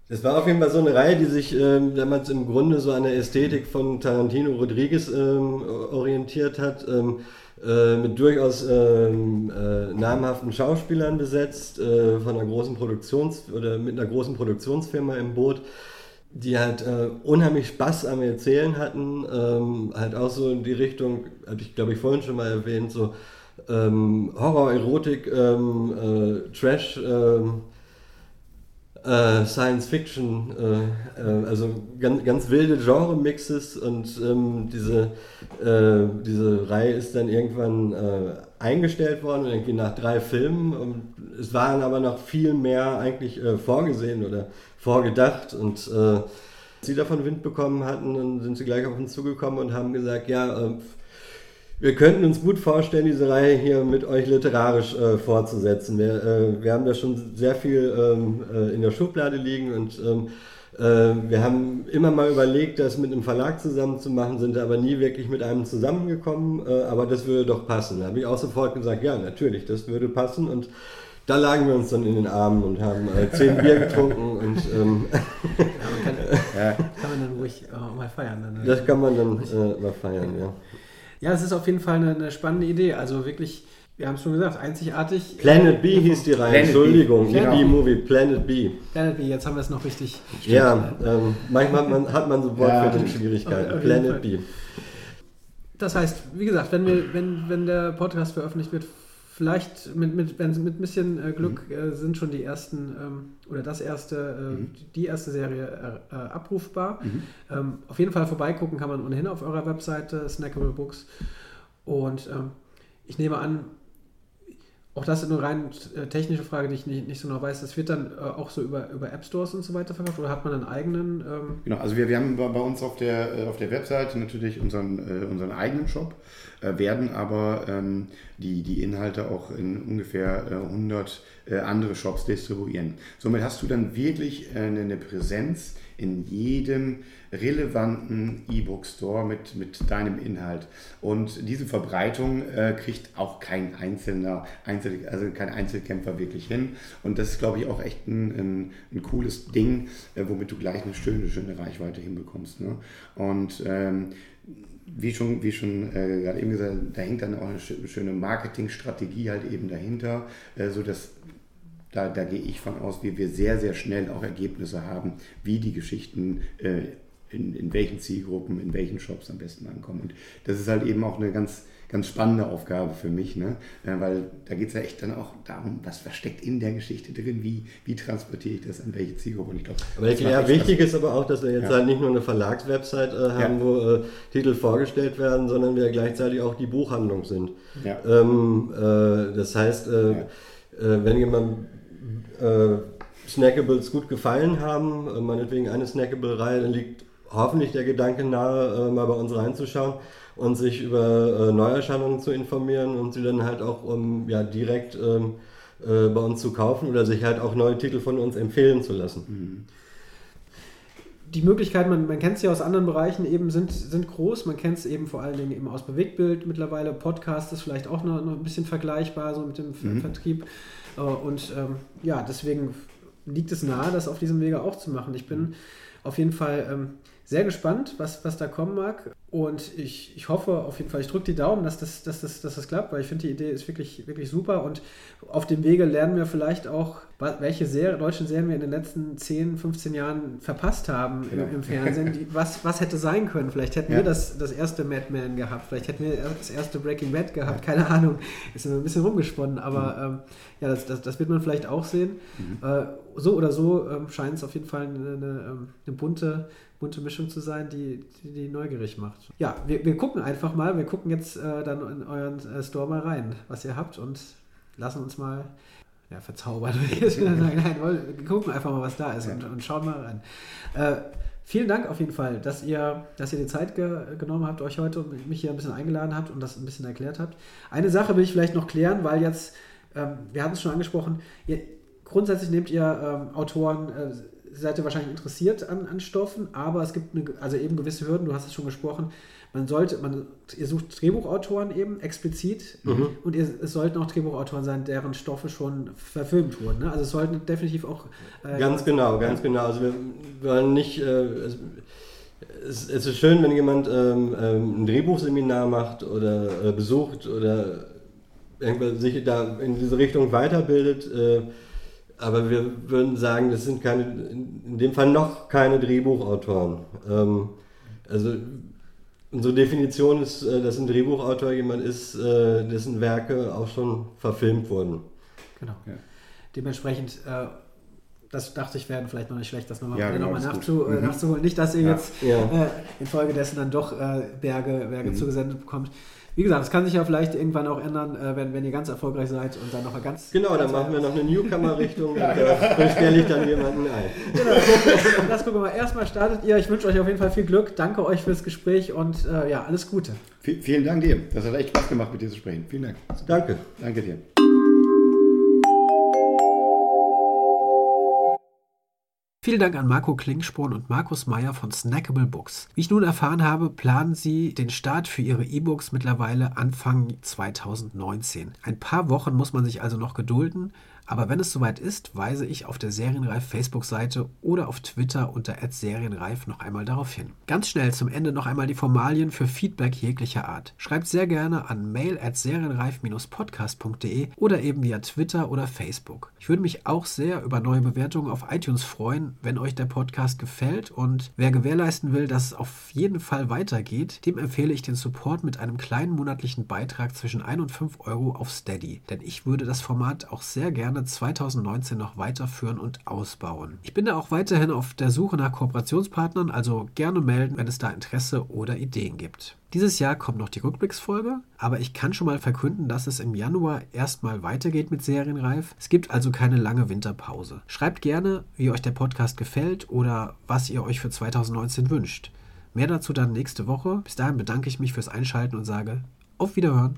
das war auf jeden Fall so eine Reihe, die sich ähm, damals im Grunde so an der Ästhetik von Tarantino Rodriguez ähm, orientiert hat. Ähm, äh, mit durchaus ähm, äh, namhaften Schauspielern besetzt, äh, von einer großen Produktions- oder mit einer großen Produktionsfirma im Boot die halt äh, unheimlich Spaß am Erzählen hatten, ähm, halt auch so in die Richtung, hatte ich glaube ich vorhin schon mal erwähnt, so ähm, Horror, Erotik, ähm, äh, Trash, ähm, äh, Science Fiction, äh, äh, also ganz, ganz wilde Genre-Mixes und ähm, diese, äh, diese Reihe ist dann irgendwann eingestellt worden, irgendwie nach drei Filmen. Und es waren aber noch viel mehr eigentlich vorgesehen oder vorgedacht und äh, sie davon Wind bekommen hatten, dann sind sie gleich auf uns zugekommen und haben gesagt, ja, äh, wir könnten uns gut vorstellen, diese Reihe hier mit euch literarisch äh, fortzusetzen. Wir, äh, wir haben da schon sehr viel ähm, äh, in der Schublade liegen und ähm, äh, wir haben immer mal überlegt, das mit einem Verlag zusammen zu machen, sind aber nie wirklich mit einem zusammengekommen, äh, aber das würde doch passen. Da habe ich auch sofort gesagt, ja, natürlich, das würde passen und da lagen wir uns dann in den Armen und haben äh, zehn Bier getrunken und ähm, ja, man kann, ja. kann, man dann ruhig äh, mal feiern. Dann, das kann man dann äh, mal feiern, ja. Ja, es ist auf jeden Fall eine, eine spannende Idee. Also wirklich, wir haben es schon gesagt, einzigartig. Planet B hieß die Reihe, Entschuldigung, nicht genau. B-Movie, Planet B. Planet B, jetzt haben wir es noch richtig. Ja, ähm, manchmal hat man, hat man so Wortfindungsschwierigkeiten. Ja. Planet B. Das heißt, wie gesagt, wenn, wir, wenn, wenn der Podcast veröffentlicht wird, vielleicht mit, mit, mit ein bisschen äh, Glück mhm. äh, sind schon die ersten ähm, oder das erste, äh, mhm. die erste Serie äh, abrufbar. Mhm. Ähm, auf jeden Fall vorbeigucken kann man ohnehin auf eurer Webseite Snackable Books. Und ähm, ich nehme an, auch das ist eine rein äh, technische Frage, die ich nicht, nicht so genau weiß. Das wird dann äh, auch so über, über App Stores und so weiter verkauft oder hat man einen eigenen? Ähm genau, also wir, wir haben bei, uns auf der, äh, auf der Webseite natürlich unseren, äh, unseren eigenen Shop, äh, werden aber ähm, die, die Inhalte auch in ungefähr 100 äh, andere Shops distribuieren. Somit hast du dann wirklich eine, eine Präsenz in jedem relevanten E-Book-Store mit, mit deinem Inhalt. Und diese Verbreitung äh, kriegt auch kein einzelner, Einzel, also kein Einzelkämpfer wirklich hin. Und das ist, glaube ich, auch echt ein, ein, ein cooles Ding, äh, womit du gleich eine schöne, schöne Reichweite hinbekommst. Ne? Und ähm, wie schon, wie schon äh, gerade eben gesagt, da hängt dann auch eine schöne Marketingstrategie halt eben dahinter, äh, sodass da, da gehe ich von aus, wie wir sehr, sehr schnell auch Ergebnisse haben, wie die Geschichten äh, in, in welchen Zielgruppen, in welchen Shops am besten ankommen. Und das ist halt eben auch eine ganz, ganz spannende Aufgabe für mich, ne? Äh, weil da geht es ja echt dann auch darum, was versteckt in der Geschichte drin, wie, wie transportiere ich das an welche Zielgruppe. Und ich glaube, aber ja, wichtig ist aber auch, dass wir jetzt ja. halt nicht nur eine Verlagswebsite äh, haben, ja. wo äh, Titel vorgestellt werden, sondern wir gleichzeitig auch die Buchhandlung sind. Ja. Ähm, äh, das heißt, äh, äh, wenn jemand Snackables gut gefallen haben, meinetwegen eine Snackable-Reihe, dann liegt hoffentlich der Gedanke nahe, äh, mal bei uns reinzuschauen und sich über äh, Neuerscheinungen zu informieren und sie dann halt auch um, ja, direkt ähm, äh, bei uns zu kaufen oder sich halt auch neue Titel von uns empfehlen zu lassen. Die Möglichkeiten, man, man kennt sie aus anderen Bereichen eben, sind, sind groß. Man kennt es eben vor allen Dingen eben aus Bewegtbild mittlerweile. Podcast ist vielleicht auch noch, noch ein bisschen vergleichbar so mit dem mhm. Vertrieb. Äh, und ähm, ja, deswegen liegt es nahe, das auf diesem Wege auch zu machen. Ich bin mhm. auf jeden Fall ähm, sehr gespannt, was, was da kommen mag. Und ich, ich hoffe auf jeden Fall, ich drücke die Daumen, dass das, dass, das, dass das klappt, weil ich finde, die Idee ist wirklich, wirklich super. Und auf dem Wege lernen wir vielleicht auch, welche Serie, deutschen Serien wir in den letzten 10, 15 Jahren verpasst haben genau. im, im, Fernsehen. Die, was, was hätte sein können? Vielleicht hätten ja. wir das, das erste Mad Men gehabt, vielleicht hätten wir das erste Breaking Bad gehabt, keine Ahnung. Ist ein bisschen rumgesponnen, aber mhm. ähm, ja, das, das, das, wird man vielleicht auch sehen. Mhm. Äh, so oder so ähm, scheint es auf jeden Fall eine, eine, ähm, eine bunte bunte Mischung zu sein, die, die, die neugierig macht. Ja, wir, wir gucken einfach mal, wir gucken jetzt äh, dann in euren äh, Store mal rein, was ihr habt und lassen uns mal ja, verzaubern. Nein, wir gucken einfach mal, was da ist und, und, schauen mal rein. Äh, vielen Dank auf jeden Fall, dass ihr, dass ihr die Zeit ge genommen habt, euch heute und mich hier ein bisschen eingeladen habt und das ein bisschen erklärt habt. Eine Sache will ich vielleicht noch klären, weil jetzt, ähm, wir hatten es schon angesprochen, ihr, grundsätzlich nehmt ihr ähm, Autoren äh, seid ihr wahrscheinlich interessiert an, an Stoffen, aber es gibt eine, also eben gewisse Hürden, du hast es schon gesprochen. Man sollte, man, ihr sucht Drehbuchautoren eben explizit mhm. und ihr, es sollten auch Drehbuchautoren sein, deren Stoffe schon verfilmt wurden. Ne? Also es sollten definitiv auch. Äh, ganz genau, ganz genau. Also wir wollen nicht. Äh, es, es, ist schön, wenn jemand ähm, ähm, ein Drehbuchseminar macht oder äh, besucht oder sich da in diese Richtung weiterbildet. Aber wir würden sagen, das sind keine, in dem Fall noch keine Drehbuchautoren. Ähm, also unsere Definition ist, äh, dass ein Drehbuchautor jemand ist, äh, dessen Werke auch schon verfilmt wurden. Genau. Ja. Dementsprechend äh, das dachte ich, wäre vielleicht noch nicht schlecht, das nochmal Ja, genau, nochmal ist nachzu, äh, Mhm. nachzuholen. Nicht, dass ihr Ja. jetzt Ja. äh, infolgedessen dann doch äh, Berge, Berge Mhm. zugesendet bekommt. Wie gesagt, es kann sich ja vielleicht irgendwann auch ändern, äh, wenn, wenn ihr ganz erfolgreich seid und dann noch mal ganz. Genau, dann machen wir noch eine Newcomer-Richtung und da stelle ich dann jemanden ein. Genau, das gucken wir mal. Erstmal startet ihr. Ich wünsche euch auf jeden Fall viel Glück. Danke euch fürs Gespräch und äh, ja, alles Gute. V vielen Dank dir. Das hat echt Spaß gemacht, mit dir zu sprechen. Vielen Dank. Danke. Danke dir. Vielen Dank an Marco Klingsporn und Markus Meyer von Snackable Books. Wie ich nun erfahren habe, planen sie den Start für ihre E-Books mittlerweile Anfang 2019. Ein paar Wochen muss man sich also noch gedulden, aber wenn es soweit ist, weise ich auf der Serienreif Facebook-Seite oder auf Twitter unter @serienreif noch einmal darauf hin. Ganz schnell zum Ende noch einmal die Formalien für Feedback jeglicher Art. Schreibt sehr gerne an mail@serienreif-podcast.de oder eben via Twitter oder Facebook. Ich würde mich auch sehr über neue Bewertungen auf iTunes freuen, wenn euch der Podcast gefällt und wer gewährleisten will, dass es auf jeden Fall weitergeht, dem empfehle ich den Support mit einem kleinen monatlichen Beitrag zwischen 1 und 5 Euro auf Steady. Denn ich würde das Format auch sehr gerne 2019 noch weiterführen und ausbauen. Ich bin da auch weiterhin auf der Suche nach Kooperationspartnern, also gerne melden, wenn es da Interesse oder Ideen gibt. Dieses Jahr kommt noch die Rückblicksfolge, aber ich kann schon mal verkünden, dass es im Januar erstmal weitergeht mit Serienreif. Es gibt also keine lange Winterpause. Schreibt gerne, wie euch der Podcast gefällt oder was ihr euch für 2019 wünscht. Mehr dazu dann nächste Woche. Bis dahin bedanke ich mich fürs Einschalten und sage auf Wiederhören.